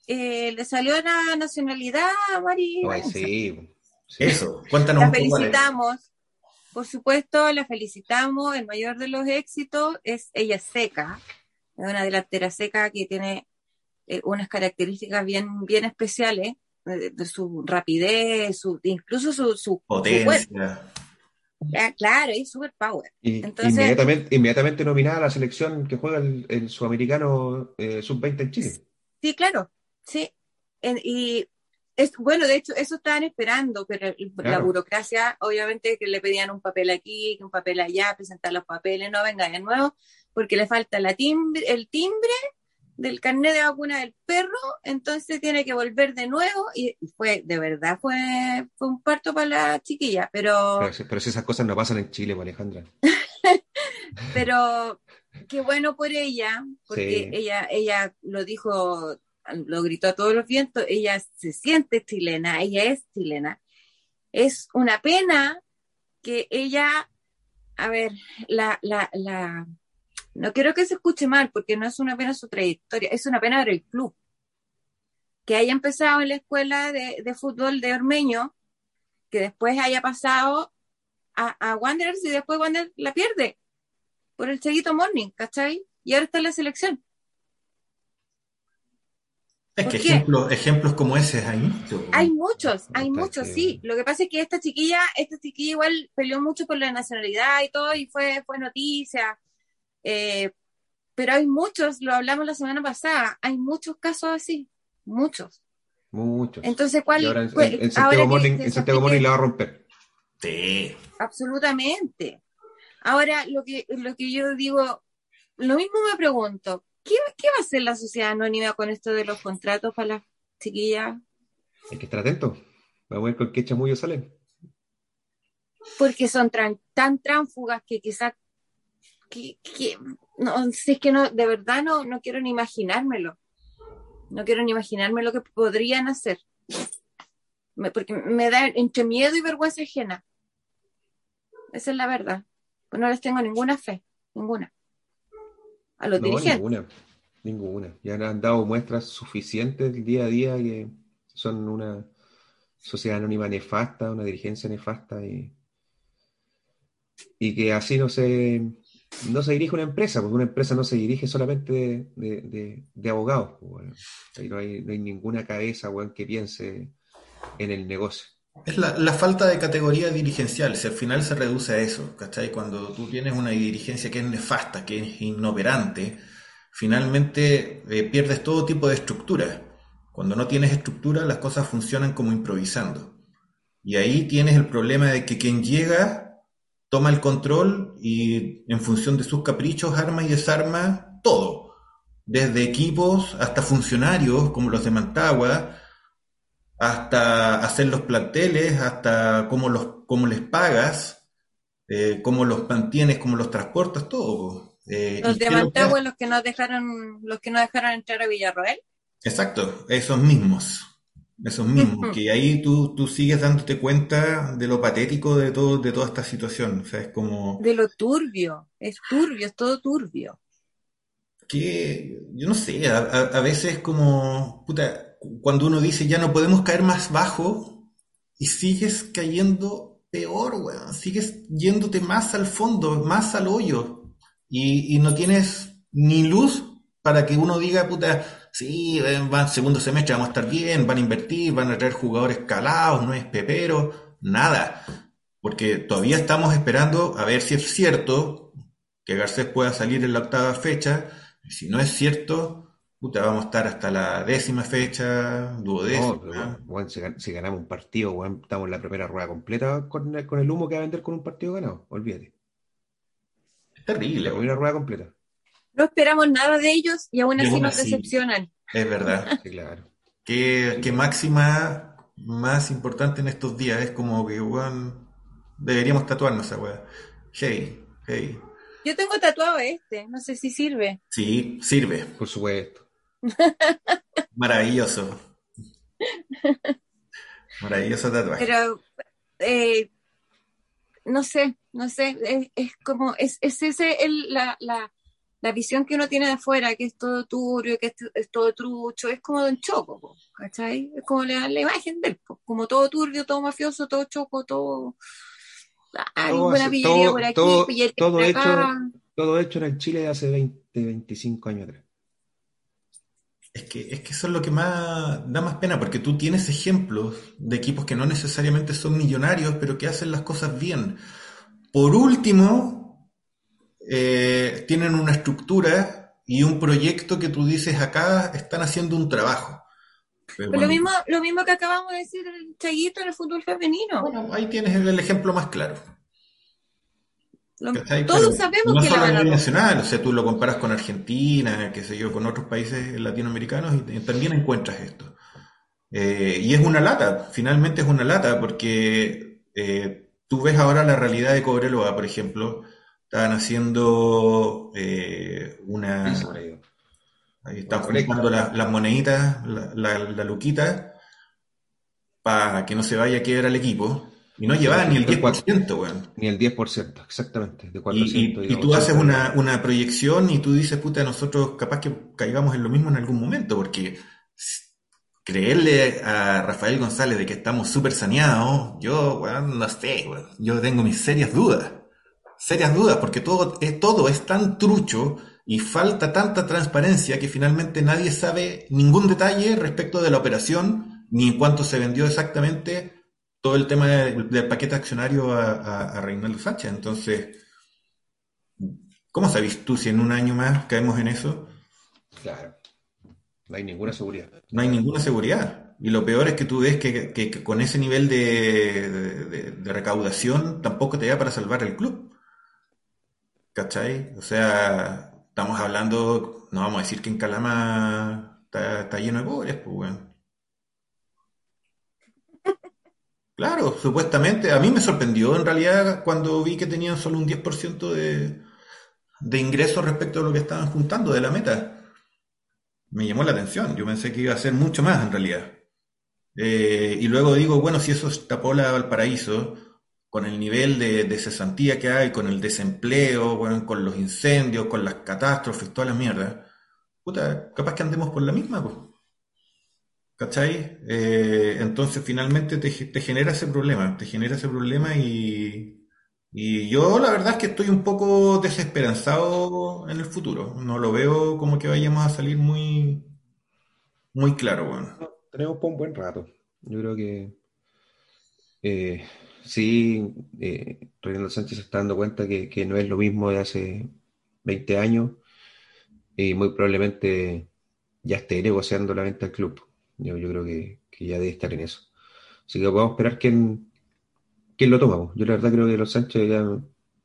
eh, le salió la nacionalidad a María. sí, Eso, cuéntanos. La felicitamos. Por supuesto, la felicitamos. El mayor de los éxitos es ella seca. Es una delantera seca que tiene eh, unas características bien, bien especiales de, su rapidez, su, incluso su, su potencia. claro, es super power. inmediatamente, inmediatamente nominada a la selección que juega el, sudamericano eh, sub-20 en Chile. Sí, claro, sí. y Es, bueno, de hecho, eso estaban esperando, pero la burocracia, obviamente, que le pedían un papel aquí, un papel allá, presentar los papeles, no venga de nuevo, porque le falta la timbre, el timbre del carnet de vacuna del perro, entonces tiene que volver de nuevo y fue, de verdad, fue, fue un parto para la chiquilla, pero... Pero, si esas cosas no pasan en Chile, Alejandra. pero qué bueno por ella, porque ella, ella lo dijo lo gritó a todos los vientos, ella se siente chilena, ella es chilena. Es una pena que ella, a ver, la, la, la, no quiero que se escuche mal, porque no es una pena su trayectoria, es una pena ver el club. Que haya empezado en la escuela de, de fútbol de Ormeño, que después haya pasado a, a Wanderers y después Wanderers la pierde por el Cheguito Morning, ¿cachai? Y ahora está en la selección. Es que ejemplos, ejemplos como ese hay muchos. Hay muchos, hay muchos, sí. Lo que pasa es que esta chiquilla, esta chiquilla igual peleó mucho por la nacionalidad y todo, y fue, fue noticia. Eh, pero hay muchos, lo hablamos la semana pasada, hay muchos casos así, muchos. Muchos. Entonces, ¿cuál? ahora en, Santiago, Morning, la va a romper. Sí. Absolutamente. Ahora, lo que, lo que yo digo, lo mismo me pregunto, ¿Qué, va a hacer la sociedad anónima con esto de los contratos para las chiquillas? Hay que estar atento. Vamos a ver con qué chamullo salen. Porque son tan tránfugas que quizás que, no, si es que no, de verdad no, no quiero ni imaginármelo. No quiero ni imaginarme lo que podrían hacer. porque me da entre miedo y vergüenza ajena. Esa es la verdad. no les tengo ninguna fe, ninguna a los dirigentes. Ninguna, ninguna. Ya han dado muestras suficientes día a día que son una sociedad anónima nefasta, una dirigencia nefasta y, y que así no se, no se dirige una empresa, porque una empresa no se dirige solamente de, abogados. Pues, no, hay, ninguna cabeza que piense en el negocio. Es la, falta de categoría dirigencial, si al final se reduce a eso, ¿cachai? Cuando tú tienes una dirigencia que es nefasta, que es inoperante, finalmente eh, pierdes todo tipo de estructura. Cuando no tienes estructura, las cosas funcionan como improvisando. Y ahí tienes el problema de que quien llega toma el control y en función de sus caprichos arma y desarma todo, desde equipos hasta funcionarios como los de Mantagua, hasta hacer los planteles, hasta cómo, los, cómo les pagas, eh, cómo los mantienes, cómo los transportas, todo. Eh, los de Mantagua, los que nos dejaron, los que no dejaron entrar a Villarroel. Exacto, esos mismos. Esos mismos, que ahí tú, tú sigues dándote cuenta de lo patético de todo, de toda esta situación. O sea, es como. De lo turbio, es turbio, es todo turbio. Que, yo no sé, a, a veces como, puta, cuando uno dice ya no podemos caer más bajo y sigues cayendo peor, weón, sigues yéndote más al fondo, más al hoyo y, no tienes ni luz para que uno diga, puta, sí, van segundo semestre, vamos a estar bien, van a invertir, van a traer jugadores calados, no es pepero, nada. Porque todavía estamos esperando a ver si es cierto que Garcés pueda salir en la octava fecha. Si no es cierto, Puta, vamos a estar hasta la décima fecha, duodécima. No, si, ganamos un partido, bueno, estamos en la primera rueda completa con, el humo que va a vender con un partido ganado, olvídate. Es terrible. La primera rueda completa. No esperamos nada de ellos y aún así nos decepcionan. Es verdad. sí, claro. ¿Qué, máxima más importante en estos días es como que, deberíamos tatuarnos esa weá. Hey, hey. Yo tengo tatuado este, no sé si sirve. Sí, sirve. Por supuesto. Maravilloso. Maravilloso tatuaje. Pero, eh, no sé, no sé, es, como, es, es ese el, la, la, la, visión que uno tiene de afuera, que es todo turbio, que es, todo trucho, es como de un choco, ¿cachai? Es como la, la imagen del, como todo turbio, todo mafioso, todo choco, todo... Hay buena pillería por aquí, todo, todo hecho, todo hecho en el Chile de hace 20, 25 años atrás. Es que, es que eso es lo que más da más pena, porque tú tienes ejemplos de equipos que no necesariamente son millonarios, pero que hacen las cosas bien. Por último, eh, tienen una estructura y un proyecto que tú dices acá están haciendo un trabajo. lo, mismo, lo mismo que acabamos de decir el Chaguito en el fútbol femenino. Bueno, ahí tienes el, ejemplo más claro. Todos sabemos no que solo a nivel nacional, o sea, tú lo comparas con Argentina, qué sé yo, con otros países latinoamericanos y también encuentras esto. Eh, y es una lata, finalmente es una lata, porque eh, tú ves ahora la realidad de Cobreloa, por ejemplo, estaban haciendo eh, una... Ahí están juntando las moneditas, la, la, luquita, para que no se vaya a quedar el equipo. Y no llevaba ni el 10%, weón. Ni el 10%, exactamente. De y, y, tú haces una, una, proyección y tú dices, puta, nosotros capaz que caigamos en lo mismo en algún momento, porque creerle a Rafael González de que estamos súper saneados, yo, weón, no sé, weón. Yo tengo mis serias dudas. Serias dudas, porque todo es, todo es tan trucho y falta tanta transparencia que finalmente nadie sabe ningún detalle respecto de la operación, ni en cuánto se vendió exactamente todo el tema del, paquete accionario a, a, Reinaldo Sánchez. Entonces, ¿cómo sabes tú si en un año más caemos en eso? Claro. No hay ninguna seguridad. No hay ninguna seguridad. Y lo peor es que tú ves que, con ese nivel de, de, recaudación tampoco te da para salvar el club. ¿Cachai? O sea, estamos hablando, no vamos a decir que en Calama está, lleno de pobres, pues bueno. Claro, supuestamente. A mí me sorprendió en realidad cuando vi que tenían solo un 10% de, de ingresos respecto a lo que estaban juntando de la meta. Me llamó la atención. Yo pensé que iba a ser mucho más en realidad. Eh, y luego digo, bueno, si eso tapó la Valparaíso, con el nivel de, cesantía que hay, con el desempleo, con los incendios, con las catástrofes, toda la mierda, puta, capaz que andemos por la misma, pues. ¿Cachai? Eh, entonces finalmente te, genera ese problema, te genera ese problema y, yo la verdad es que estoy un poco desesperanzado en el futuro. No lo veo como que vayamos a salir muy, muy claro, bueno. Tenemos por un buen rato. Yo creo que eh, sí, eh, Sánchez se está dando cuenta que, no es lo mismo de hace 20 años y muy probablemente ya esté negociando la venta del club. Yo, creo que, ya debe estar en eso. Así que podemos esperar quién, quién lo toma. Yo la verdad creo que los Sánchez ya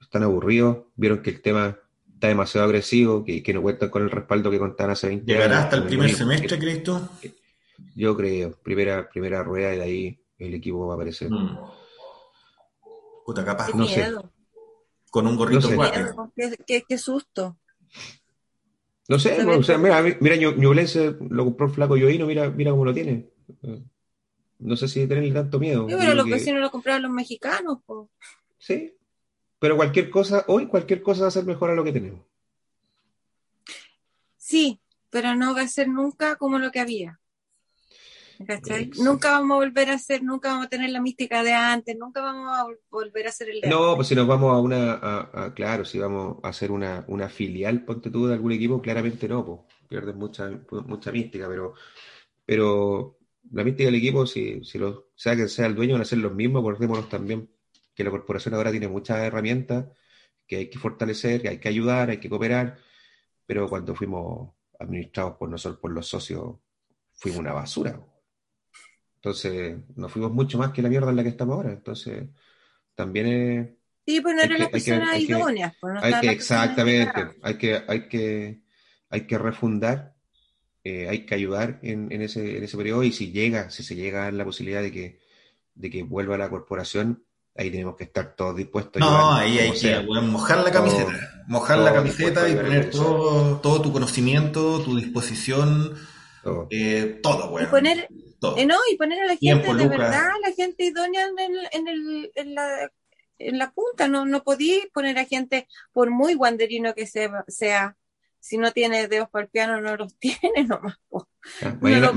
están aburridos, vieron que el tema está demasiado agresivo, que, no cuentan con el respaldo que contaban hace 20 años. ¿Llegará hasta el primer semestre, crees tú? Yo creo, primera, primera rueda y de ahí el equipo va a aparecer. Mm. Puta, capaz. no sé. Con un gorrito no qué, susto. No sé, o sea, mira, mira Ñublense lo compró el flaco Yoino, mira, mira cómo lo tiene. No sé si tenerle tanto miedo. Sí, pero los vecinos lo compraron los mexicanos. Sí, pero cualquier cosa, hoy cualquier cosa va a ser mejor a lo que tenemos. Sí, pero no va a ser nunca como lo que había. Nunca vamos a volver a ser, nunca vamos a tener la mística de antes, nunca vamos a volver a ser el de No, pues si nos vamos a una, claro, si vamos a hacer una, una filial, ponte tú, de algún equipo, claramente no, pues pierdes mucha, mucha mística, pero, pero la mística del equipo, si, si lo, sea que sea el dueño, van a ser los mismos, acordémonos también que la corporación ahora tiene muchas herramientas que hay que fortalecer, que hay que ayudar, hay que cooperar, pero cuando fuimos administrados por nosotros, por los socios, fuimos una basura. Entonces, nos fuimos mucho más que la mierda en la que estamos ahora. Entonces, también es... Sí, pues no eran las personas idóneas. Pues hay que, exactamente, hay que, hay que, hay que refundar, eh, hay que ayudar en, en, ese, en ese periodo y si llega, si se llega a la posibilidad de que, de que vuelva la corporación, ahí tenemos que estar todos dispuestos. No, ahí hay que mojar la camiseta, mojar la camiseta y poner todo, todo tu conocimiento, tu disposición, todo, eh, todo bueno. Y poner eh, no, y poner a la gente de verdad, la gente idónea en, el, en, la, en la punta. No, no podí poner a gente, por muy guanderino que sea, sea si no tiene dedos para el piano, no los tiene nomás. Ah, mañana,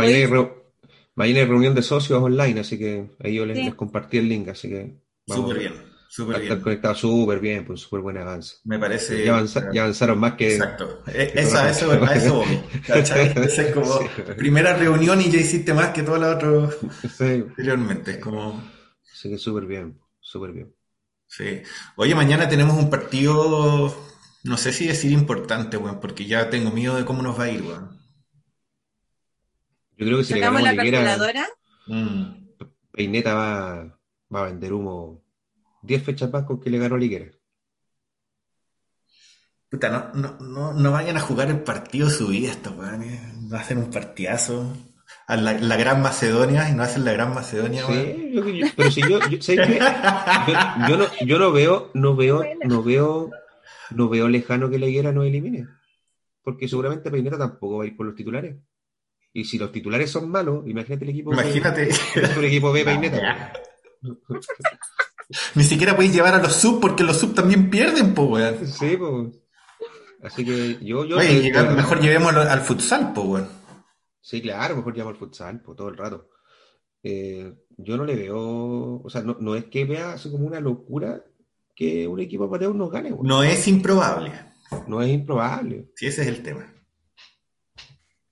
hay reunión de socios online, así que ahí yo les, compartí el link, así que Súper bien. Súper bien. conectado súper bien, pues súper buen avance. Me parece. Ya, avanzaron más que. Exacto. Esa, eso, a eso voy. Esa es como primera reunión y ya hiciste más que todos los otros sí. anteriormente. Es como. Sí, súper bien, súper bien. Sí. Oye, mañana tenemos un partido, no sé si decir importante, weón, porque ya tengo miedo de cómo nos va a ir, weón. Yo creo que si ¿Sacamos le la calculadora? Mm. Peineta va, va, a vender humo 10 fechas más con que le ganó Liguera. Puta, no, no, no, no, vayan a jugar el partido su vida estos weones. Va a hacer un partidazo. A la, la, Gran Macedonia y no hacen la Gran Macedonia, Sí, yo, pero si yo, yo, yo, no, yo no veo, no veo, no veo, no veo lejano que la higuera no elimine. Porque seguramente Peineta tampoco va a ir por los titulares. Y si los titulares son malos, imagínate el equipo Imagínate. el equipo B Peineta. Ni siquiera podéis llevar a los sub porque los sub también pierden, pues, weón. Sí, pues. Así que yo. yo Oye, mejor llevémoslo al futsal, pues, weón. Sí, claro, mejor llevamos al futsal, pues, todo el rato. Eh, yo no le veo. O sea, no, no es que vea así como una locura que un equipo amateur nos gane, weón. No es improbable. No es improbable. Sí, ese es el tema.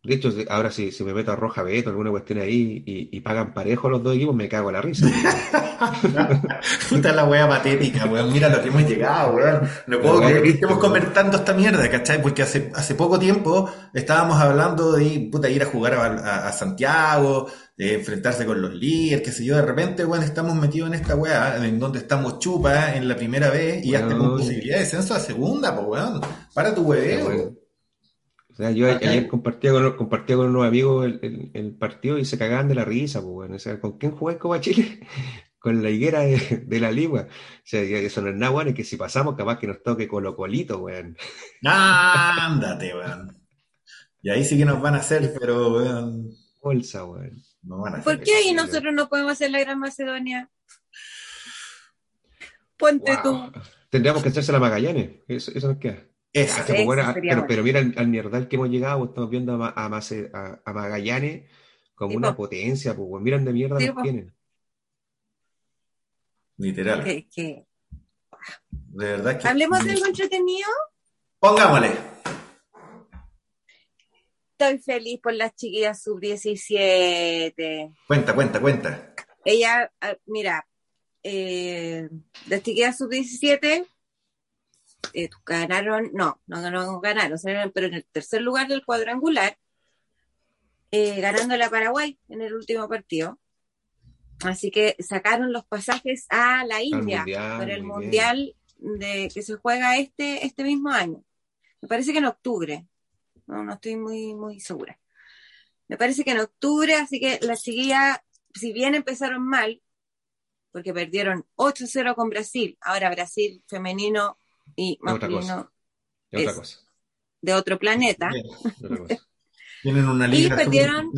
De hecho, ahora si, si me meto a Roja Beto, alguna cuestión ahí, y, pagan parejo los dos equipos, me cago a la risa. Puta la wea patética, weón. Mira lo que hemos llegado, weón. No puedo creer que estemos comentando esta mierda, ¿cachai? Porque hace, hace poco tiempo estábamos hablando de puta, ir a jugar a, Santiago, de enfrentarse con los líderes, qué sé yo. De repente, weón, estamos metidos en esta wea, en donde estamos chupas en la primera vez y hasta con posibilidad de descenso a segunda, pues, weón. Para tu hueveo. O sea, yo ayer compartía con, compartía con unos amigos el, el, partido y se cagaban de la risa, pues, bueno. O sea, ¿con quién jugáis Copa Chile? con la higuera de, la ligua. O sea, eso no es nada, weón, es que si pasamos, capaz que nos toque Colo Colito, weón. Ándate, weón. Y ahí sí que nos van a hacer, pero, weón. Bolsa, weón. ¿Por qué ahí nosotros no podemos hacer la Gran Macedonia? Ponte tú. Tendríamos que hacerse la Magallanes. Eso, eso nos queda. Esa, pero, mira al, mierdal que hemos llegado, estamos viendo a, a, Magallanes como una potencia, pues, miran de mierda que tienen. Literal. De verdad que. Hablemos de algo entretenido. Pongámosle. Estoy feliz por las chiquillas sub-17. Cuenta, cuenta, cuenta. Ella, ah, mira, eh, las chiquillas sub-17 eh, ganaron, no, no, ganaron, pero en el tercer lugar del cuadrangular, eh, ganando la Paraguay en el último partido. Así que sacaron los pasajes a la India para el mundial de, que se juega este, este mismo año. Me parece que en octubre. No, no estoy muy, muy segura. Me parece que en octubre, así que la chiquillas, si bien empezaron mal, porque perdieron 8-0 con Brasil, ahora Brasil femenino y masculino de, otra cosa. de otro planeta. Tienen una liga y perdieron,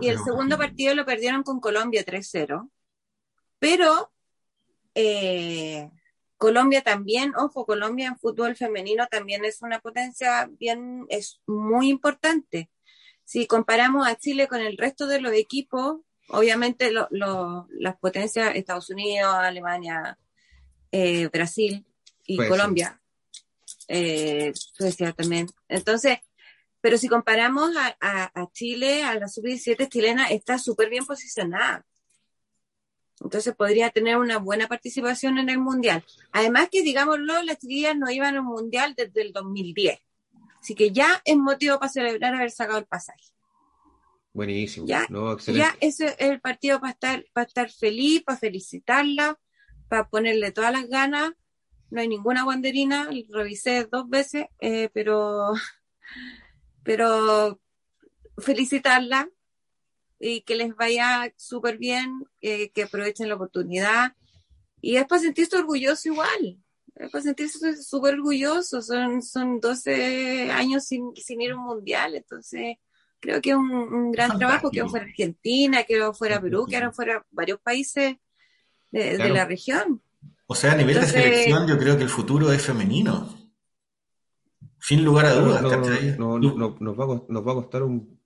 y, el segundo partido lo perdieron con Colombia 3-0. Pero eh, Colombia también, ojo, Colombia en fútbol femenino también es una potencia bien, es muy importante. Si comparamos a Chile con el resto de los equipos, obviamente las potencias Estados Unidos, Alemania, eh, Brasil, y Colombia. Eh, Suecia también. Entonces, pero si comparamos a, Chile, a la sub-17 chilena, está súper bien posicionada. Entonces podría tener una buena participación en el Mundial. Además que, digámoslo, las chiquillas no iban al Mundial desde el 2010. Así que ya es motivo para celebrar haber sacado el pasaje. Buenísimo. Ya, ya ese es el partido para estar, para estar feliz, para felicitarla, para ponerle todas las ganas no hay ninguna guanderina, revisé dos veces, eh, pero, pero felicitarla y que les vaya súper bien, eh, que aprovechen la oportunidad. Y es para sentirse orgulloso igual, es para sentirse súper orgulloso. Son, son 12 años sin, sin ir a un mundial, entonces creo que es un, gran trabajo, que fuera Argentina, que fuera Perú, que fuera varios países de, de la región. O sea, a nivel de selección, yo creo que el futuro es femenino. Sin lugar a dudas. No, no, nos, va a, nos, va a, costar un,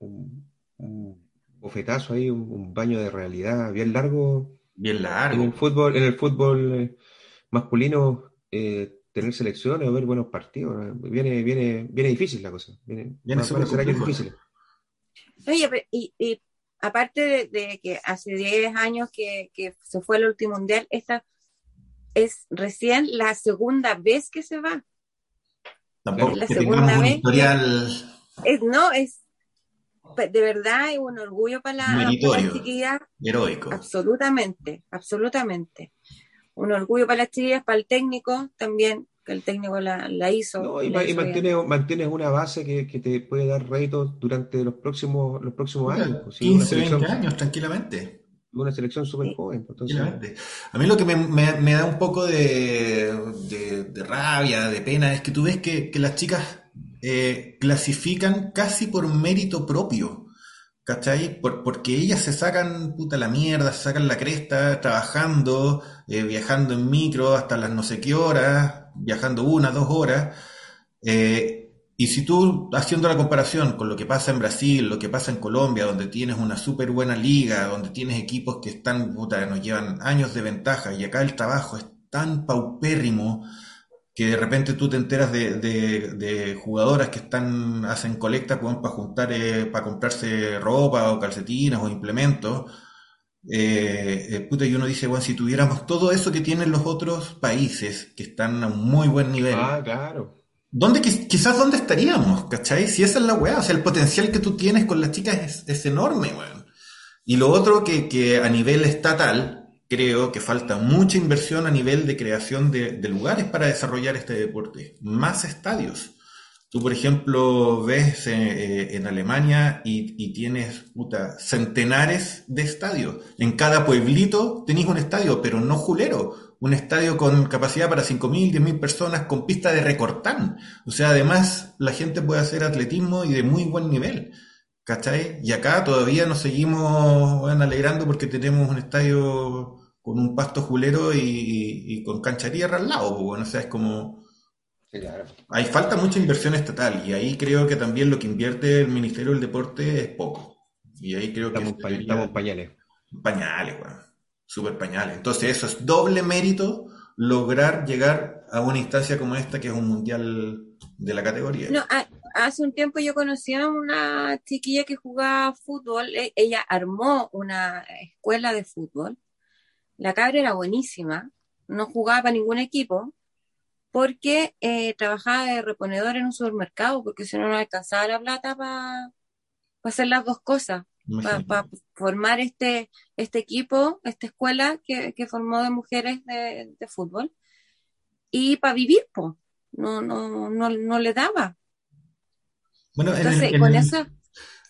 un, bofetazo ahí, un, baño de realidad bien largo. Bien largo. En el fútbol, en el fútbol eh, masculino, eh, tener selecciones o ver buenos partidos. Viene, viene, viene difícil la cosa. Viene, viene difícil. Oye, y, y aparte de, que hace 10 años que, que se fue el último mundial, esta es recién la segunda vez que se va. Tampoco la segunda vez. Es, no, es de verdad es un orgullo para, la, Meritorio, Heroico. Absolutamente, absolutamente. Un orgullo para las chiquillas, para el técnico también, que el técnico la, hizo. y, mantienes, una base que, te puede dar réditos durante los próximos, los próximos años. 15, pues, 20 años, tranquilamente una selección súper joven. Pues, a mí lo que me, da un poco de, rabia, de pena, es que tú ves que, las chicas eh, clasifican casi por mérito propio. ¿Cachai? porque ellas se sacan puta la mierda, se sacan la cresta, trabajando, eh, viajando en micro hasta las no sé qué horas, viajando una, dos horas. Eh, y si tú, haciendo la comparación con lo que pasa en Brasil, lo que pasa en Colombia, donde tienes una súper buena liga, donde tienes equipos que están, puta, nos llevan años de ventaja, y acá el trabajo es tan paupérrimo que de repente tú te enteras de, jugadoras que están, hacen colecta para juntar, eh, para comprarse ropa o calcetines o implementos. Eh, eh, puta, y uno dice, bueno, si tuviéramos todo eso que tienen los otros países, que están a un muy buen nivel. Ah, claro ¿Dónde, quizás dónde estaríamos, ¿cachai? Si esa es la weá, o sea, el potencial que tú tienes con las chicas es, enorme, weón. Y lo otro que, que, a nivel estatal, creo que falta mucha inversión a nivel de creación de, lugares para desarrollar este deporte. Más estadios. Tú, por ejemplo, ves eh, eh, en Alemania y, y, tienes puta, centenares de estadios. En cada pueblito tenés un estadio, pero no julero un estadio con capacidad para 5.000, 10.000 personas con pista de recortán. O sea, además la gente puede hacer atletismo y de muy buen nivel. ¿Cachai? Y acá todavía nos seguimos alegrando porque tenemos un estadio con un pasto julero y, con cancha tierra al lado. Pues, bueno, o sea, es como... Hay falta mucha inversión estatal y ahí creo que también lo que invierte el Ministerio del Deporte es poco. Y ahí creo que... Estamos, pañales. Pañales, bueno super pañales. Entonces eso es doble mérito lograr llegar a una instancia como esta que es un mundial de la categoría. No, hace un tiempo yo conocí a una chiquilla que jugaba fútbol, e, ella armó una escuela de fútbol, la cabra era buenísima, no jugaba para ningún equipo, porque eh, trabajaba de reponedor en un supermercado, porque si no no alcanzaba la plata para hacer las dos cosas para formar este, este equipo, esta escuela que, formó de mujeres de, fútbol. Y para vivir, pues, no, no, no, no le daba. Bueno, Entonces, con, esas,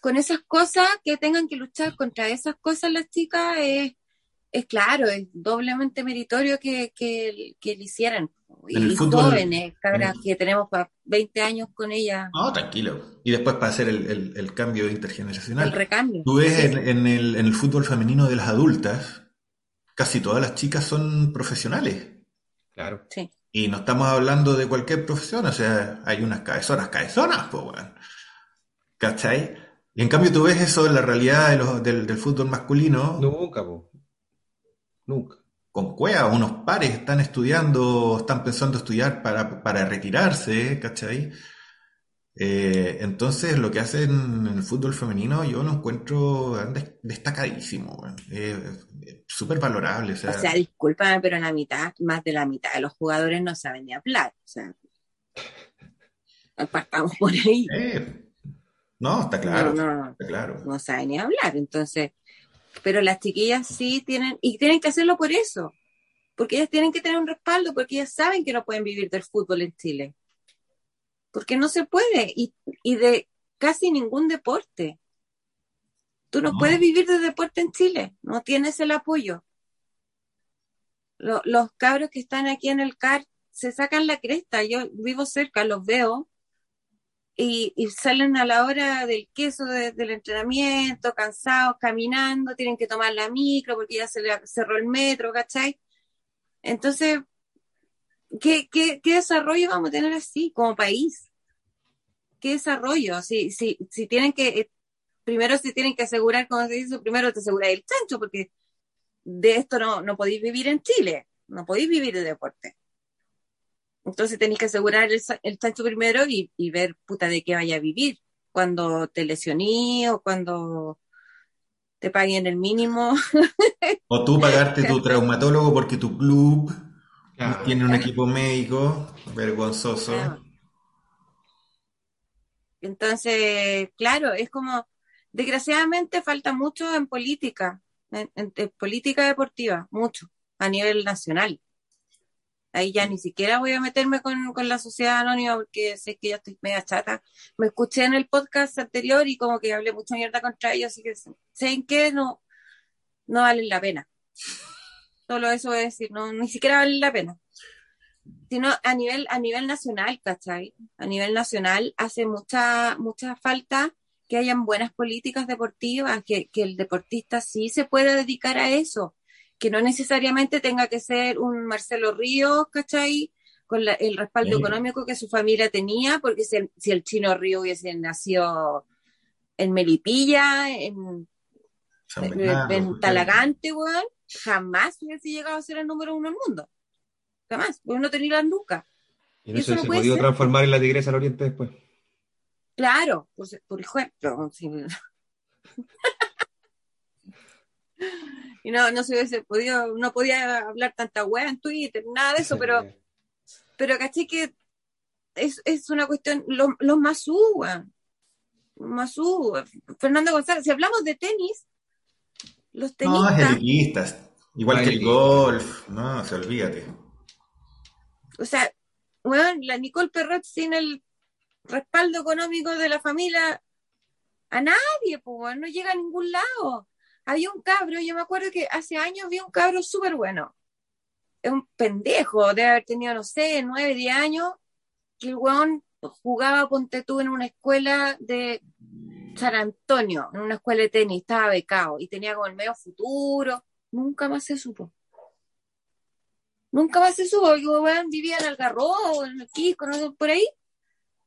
con esas cosas que tengan que luchar contra esas cosas las chicas, es, es claro, es doblemente meritorio que, que, que le hicieran y jóvenes, cabras que tenemos para 20 años con ella. No, tranquilo. Y después para hacer el, el, cambio intergeneracional. El recambio. Tú ves en, el, en el fútbol femenino de las adultas, casi todas las chicas son profesionales. Claro. Sí. Y no estamos hablando de cualquier profesión, o sea, hay unas cabezonas, cabezonas, pues, bueno. ¿Cachai? Y en cambio tú ves eso en la realidad de los, del, del, fútbol masculino. Nunca, pues. Nunca con cueva, unos pares están estudiando, están pensando estudiar para, retirarse, ¿cachai? Eh, entonces lo que hacen en el fútbol femenino yo lo encuentro destacadísimo, súper valorable. O sea, o discúlpame, pero la mitad, más de la mitad de los jugadores no saben ni hablar. O sea, partamos por ahí. Eh, no, está claro, no, está claro. No saben ni hablar, entonces pero las chiquillas sí tienen, y tienen que hacerlo por eso, porque ellas tienen que tener un respaldo, porque ellas saben que no pueden vivir del fútbol en Chile. Porque no se puede, y, de casi ningún deporte. Tú no, puedes vivir de deporte en Chile, no tienes el apoyo. los cabros que están aquí en el CAR se sacan la cresta, yo vivo cerca, los veo, y, salen a la hora del queso del entrenamiento, cansados, caminando, tienen que tomar la micro porque ya se le cerró el metro, ¿cachai? Entonces, ¿qué, qué, qué desarrollo vamos a tener así como país? ¿Qué desarrollo? Si, si, si tienen que, eh, primero se tienen que asegurar, como se dice, primero te aseguras el chancho, porque de esto no, no podéis vivir en Chile, no podéis vivir de deporte. Entonces tenéis que asegurar el, el chancho primero y, ver puta de qué vaya a vivir. Cuando te lesioní o cuando te paguen el mínimo. o tú pagarte tu traumatólogo porque tu club tiene un equipo médico vergonzoso. Entonces, claro, es como, Desgraciadamente falta mucho en política, en, política deportiva, mucho, a nivel nacional. Ahí ya ni siquiera voy a meterme con, la sociedad anónima porque sé que ya estoy media chata. Me escuché en el podcast anterior y como que hablé mucha mierda contra ellos, así que sé en qué no, no valen la pena. Solo eso a decir, no, ni siquiera valen la pena. Sino a nivel, a nivel nacional, ¿cachai? A nivel nacional hace mucha, mucha falta que hayan buenas políticas deportivas, que, que el deportista sí se pueda dedicar a eso, que no necesariamente tenga que ser un Marcelo Ríos, ¿cachai? Con el respaldo económico que su familia tenía, porque si el, chino Río hubiese nacido en Melipilla, en, en, Talagante, weón, jamás hubiese llegado a ser el número uno del mundo. Jamás, porque no tenía nunca. Y, eso, se ha transformar en la tigresa al oriente después. Claro, por, por ejemplo. y no, no se hubiese podido, no podía hablar tanta weá en Twitter, nada de eso, pero, pero caché que es, es una cuestión, los lo Masú, Masú, Fernando González, si hablamos de tenis, los tenistas. No, es igual que el golf, no, se olvídate. O sea, bueno, la Nicole Perrot sin el respaldo económico de la familia a nadie, pues, no llega a ningún lado. Había un cabro, yo me acuerdo que hace años vi un cabro súper bueno. Es un pendejo, debe haber tenido, no sé, nueve, diez años, que el weón jugaba, ponte tú, en una escuela de San Antonio, en una escuela de tenis, estaba becado y tenía como el medio futuro. Nunca más se supo. Nunca más se supo. Yo, weón, vivía en Algarrobo, en el Quisco, no por ahí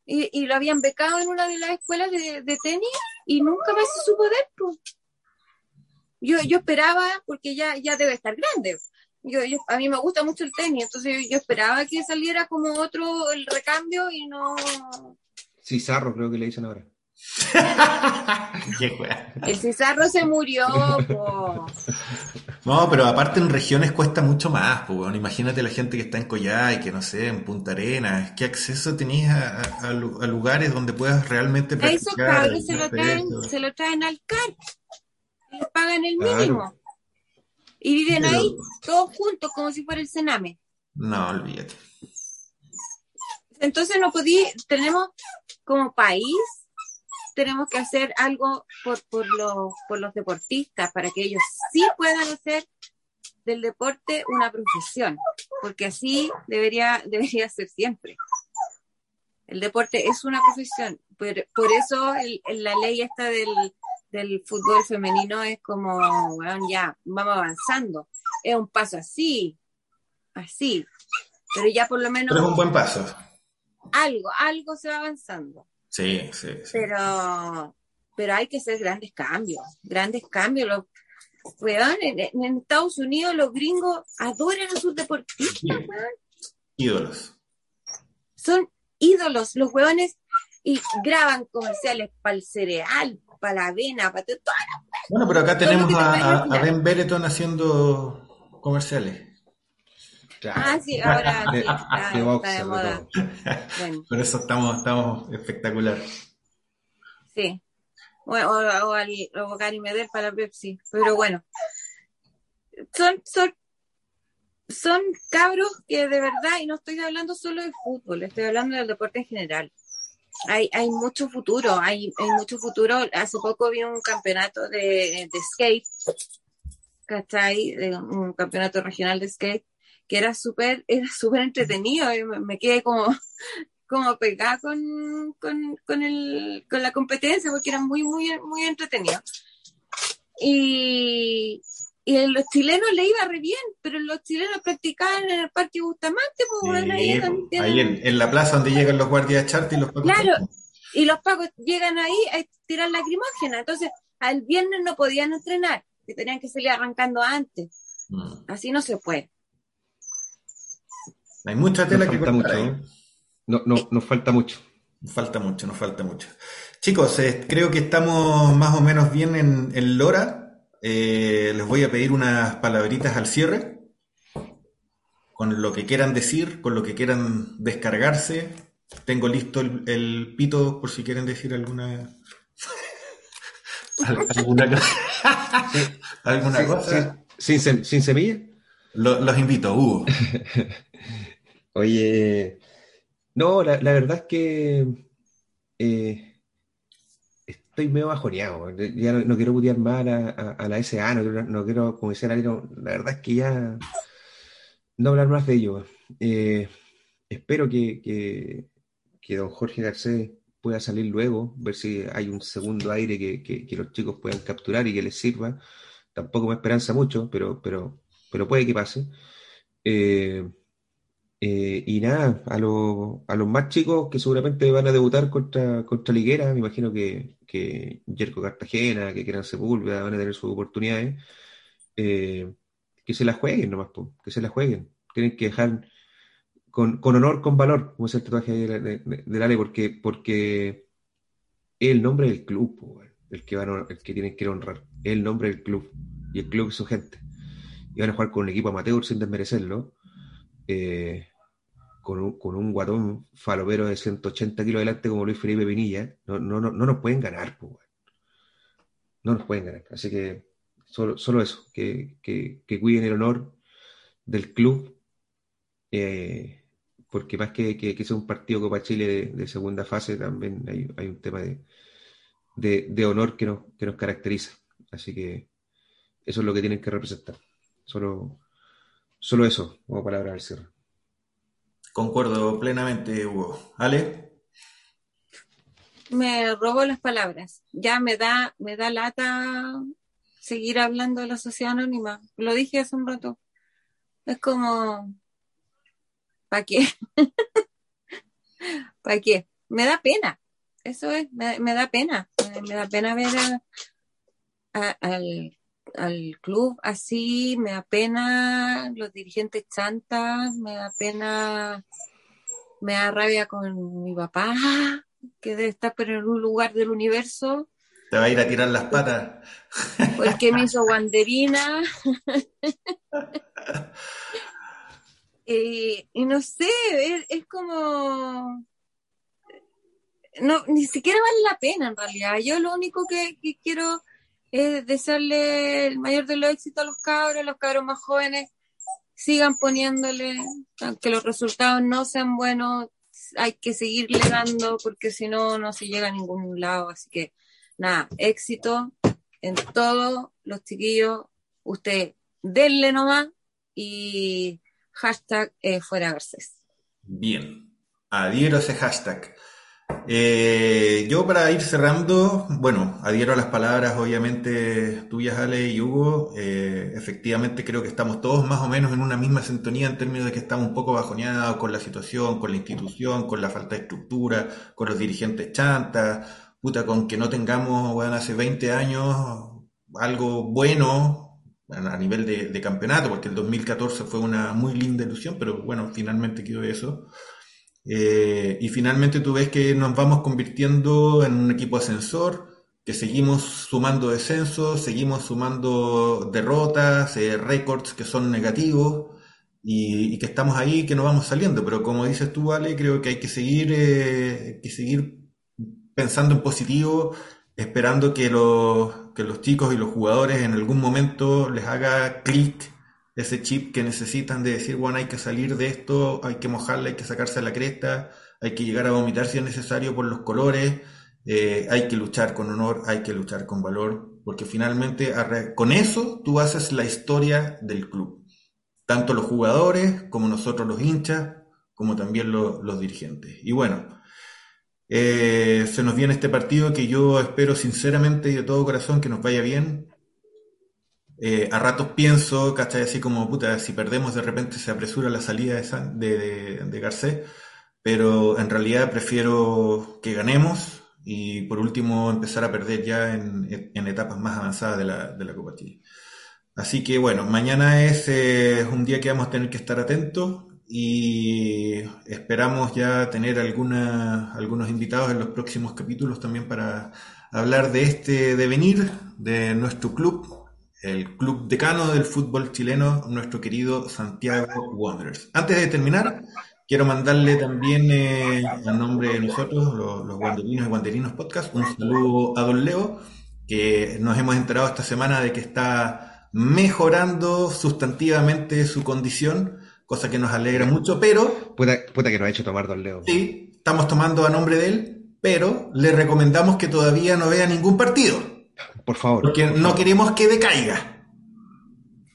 y, lo habían becado en una de las escuelas de, tenis y nunca más se supo de él. Yo, yo esperaba, porque ya, ya debe estar grande. Yo, a mí me gusta mucho el tenis, entonces yo, esperaba que saliera como otro el recambio y no. Cizarro, creo que le dicen ahora. el Cizarro se murió, No, pero aparte en regiones cuesta mucho más, pues, imagínate la gente que está en y que no sé, en Punta Arenas, ¿qué acceso tenías a, lugares donde puedas realmente practicar? Cabros se lo, traen, se lo traen al CAR, les pagan el mínimo. Y viven ahí todos juntos como si fuera el Sename. No, olvídate. Entonces no podí, tenemos como país tenemos que hacer algo por, por, los, por los deportistas, para que ellos sí puedan hacer del deporte una profesión, porque así debería, debería ser siempre. El deporte es una profesión, por, por eso la ley esta del, del fútbol femenino es como, bueno, ya, vamos avanzando. Es un paso así, así, pero ya por lo menos... es un buen paso. Algo, algo se va avanzando. Sí, sí, Pero, pero hay que hacer grandes cambios, grandes cambios. Los, en, Estados Unidos los gringos adoran a sus deportistas, Ídolos. Son ídolos, los hueones, y graban comerciales para el cereal, para la avena, para todo. Bueno, pero acá tenemos a, a, Ben Bereton haciendo comerciales. Ah, sí, ahora sí, está, de moda. Por eso estamos, estamos espectacular. Sí. O, o, o al o Gary Medel para Pepsi. Pero bueno. Son, son, son cabros que de verdad, y no estoy hablando solo de fútbol, estoy hablando del deporte en general. Hay, hay mucho futuro, hay, hay mucho futuro. Hace poco vi un campeonato de, de skate, ¿cachai? Un campeonato regional de skate que era súper era súper entretenido y me, quedé como como pegada con, con, con, el, con la competencia porque era muy muy muy entretenido y, y los chilenos le iba re bien, pero los chilenos practicaban en el Parque Bustamante, pues bueno, ahí, ahí en, la plaza donde llegan los guardias de charter y los pacos. Claro, y los pacos llegan ahí a tirar lacrimógena, entonces al viernes no podían entrenar, que tenían que salir arrancando antes. Mm. Así no se puede. Hay mucha tela que cortar mucho, ¿eh? No, no, nos falta mucho. Nos falta mucho, nos falta mucho. Chicos, eh, creo que estamos más o menos bien en, el Lora. Eh, les voy a pedir unas palabritas al cierre. Con lo que quieran decir, con lo que quieran descargarse. Tengo listo el, pito por si quieren decir alguna ¿Alguna, cosa? ¿Alguna cosa? Sin, sin, semilla? los invito, Hugo. Oye, no, la, verdad es que eh, estoy medio bajoneado. Ya no, quiero putear más a, la SA, no quiero, como decía la verdad es que ya no hablar más de ello. Eh, espero que, que, don Jorge Garcés pueda salir luego, ver si hay un segundo aire que, los chicos puedan capturar y que les sirva. Tampoco me esperanza mucho, pero, pero, pero puede que pase. Eh, eh, y nada, a, a los más chicos que seguramente van a debutar contra, contra Liguera, me imagino que, que Jerko Cartagena, que quieran Sepúlveda, van a tener sus oportunidades, eh, que se la jueguen nomás, que se la jueguen. Tienen que dejar con, honor, con valor, como es el tatuaje de, de, Ale, porque, porque es el nombre del club, el que, van el que tienen que honrar, es el nombre del club, y el club es su gente. Y van a jugar con un equipo amateur sin desmerecerlo. Eh, con un, con un guatón falopero de 180 kilos delante como Luis Felipe Pinilla, no, no, no, no nos pueden ganar, pues, no nos pueden ganar. Así que solo, solo eso, que, que, cuiden el honor del club, eh, porque más que, que, sea un partido Copa Chile de, segunda fase, también hay, hay un tema de, de, honor que nos, que nos caracteriza. Así que eso es lo que tienen que representar. Solo, solo eso, como palabra al cierre. Concuerdo plenamente, Hugo. ¿Ale? Me robo las palabras. Ya me da, me da lata seguir hablando de la sociedad anónima. Lo dije hace un rato. Es como, ¿para qué? ¿Para qué? Me da pena. Eso es, me, da pena. Me, da pena ver al al club así, me da pena los dirigentes chantas, me da pena, me da rabia con mi papá, que debe estar pero en un lugar del universo. Te va a ir a tirar las patas. Porque me hizo guanderina. Eh, y no sé, es, como no, ni siquiera vale la pena en realidad. Yo lo único que quiero es desearle el mayor de los éxitos a los cabros, los cabros más jóvenes sigan poniéndole, aunque los resultados no sean buenos, hay que seguirle dando porque si no, no se llega a ningún lado. Así que nada, éxito en todo, los chiquillos, usted denle nomás y hashtag eh, fuera Garcés. Bien, adhiero ese hashtag. Eh, yo para ir cerrando, bueno, adhiero a las palabras obviamente tuyas, Ale y Hugo. Eh, efectivamente creo que estamos todos más o menos en una misma sintonía en términos de que estamos un poco bajoneados con la situación, con la institución, con la falta de estructura, con los dirigentes chantas, puta, con que no tengamos, bueno, hace 20 años algo bueno a nivel de, de campeonato, porque el 2014 fue una muy linda ilusión, pero bueno, finalmente quedó eso. Eh, y finalmente tú ves que nos vamos convirtiendo en un equipo ascensor, que seguimos sumando descensos, seguimos sumando derrotas, eh, récords que son negativos y, que estamos ahí, que no vamos saliendo. Pero como dices tú, Ale, creo que hay que seguir, eh, que seguir pensando en positivo, esperando que los, que los chicos y los jugadores en algún momento les haga clic ese chip que necesitan de decir, bueno, hay que salir de esto, hay que mojarla, hay que sacarse la cresta, hay que llegar a vomitar si es necesario por los colores, eh, hay que luchar con honor, hay que luchar con valor, porque finalmente con eso tú haces la historia del club, tanto los jugadores como nosotros los hinchas, como también los dirigentes. Y bueno, eh, se nos viene este partido que yo espero sinceramente y de todo corazón que nos vaya bien, eh, a ratos pienso, ¿cachai? Así como, puta, si perdemos de repente se apresura la salida de, de, Garcés, pero en realidad prefiero que ganemos y por último empezar a perder ya en, etapas más avanzadas de la, de la Copa Chile. Así que bueno, mañana es eh, un día que vamos a tener que estar atentos y esperamos ya tener alguna, algunos invitados en los próximos capítulos también para hablar de este devenir de nuestro club el club decano del fútbol chileno, nuestro querido Santiago Wanderers. Antes de terminar, quiero mandarle también, eh, a nombre de nosotros, los, los Guanderinos y Guanderinos Podcast, un saludo a Don Leo, que nos hemos enterado esta semana de que está mejorando sustantivamente su condición, cosa que nos alegra mucho, pero... Puta, que nos ha hecho tomar dos leos. Sí, estamos tomando a nombre de él, pero le recomendamos que todavía no vea ningún partido. Por favor. Porque no queremos que decaiga.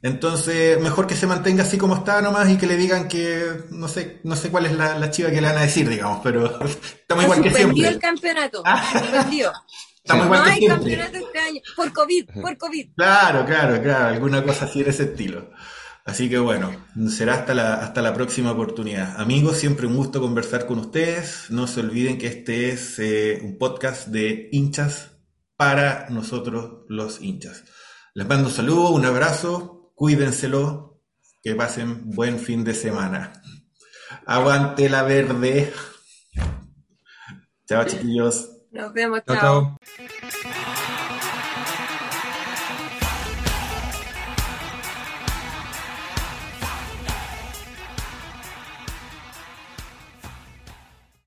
Entonces, mejor que se mantenga así como está nomás y que le digan que no sé, no sé cuál es la, chiva que le van a decir, digamos, pero estamos igual que siempre. el campeonato, suspendió. Estamos igual no hay campeonato este año, por COVID, por COVID. Claro, claro, claro, alguna cosa así de ese estilo. Así que bueno, será hasta la, hasta la próxima oportunidad. Amigos, siempre un gusto conversar con ustedes. No se olviden que este es eh, un podcast de hinchas para nosotros los hinchas. Les mando un saludo, un abrazo, cuídenselo, que pasen buen fin de semana. Aguante la verde. Chao, chiquillos. Nos vemos, chao. chao.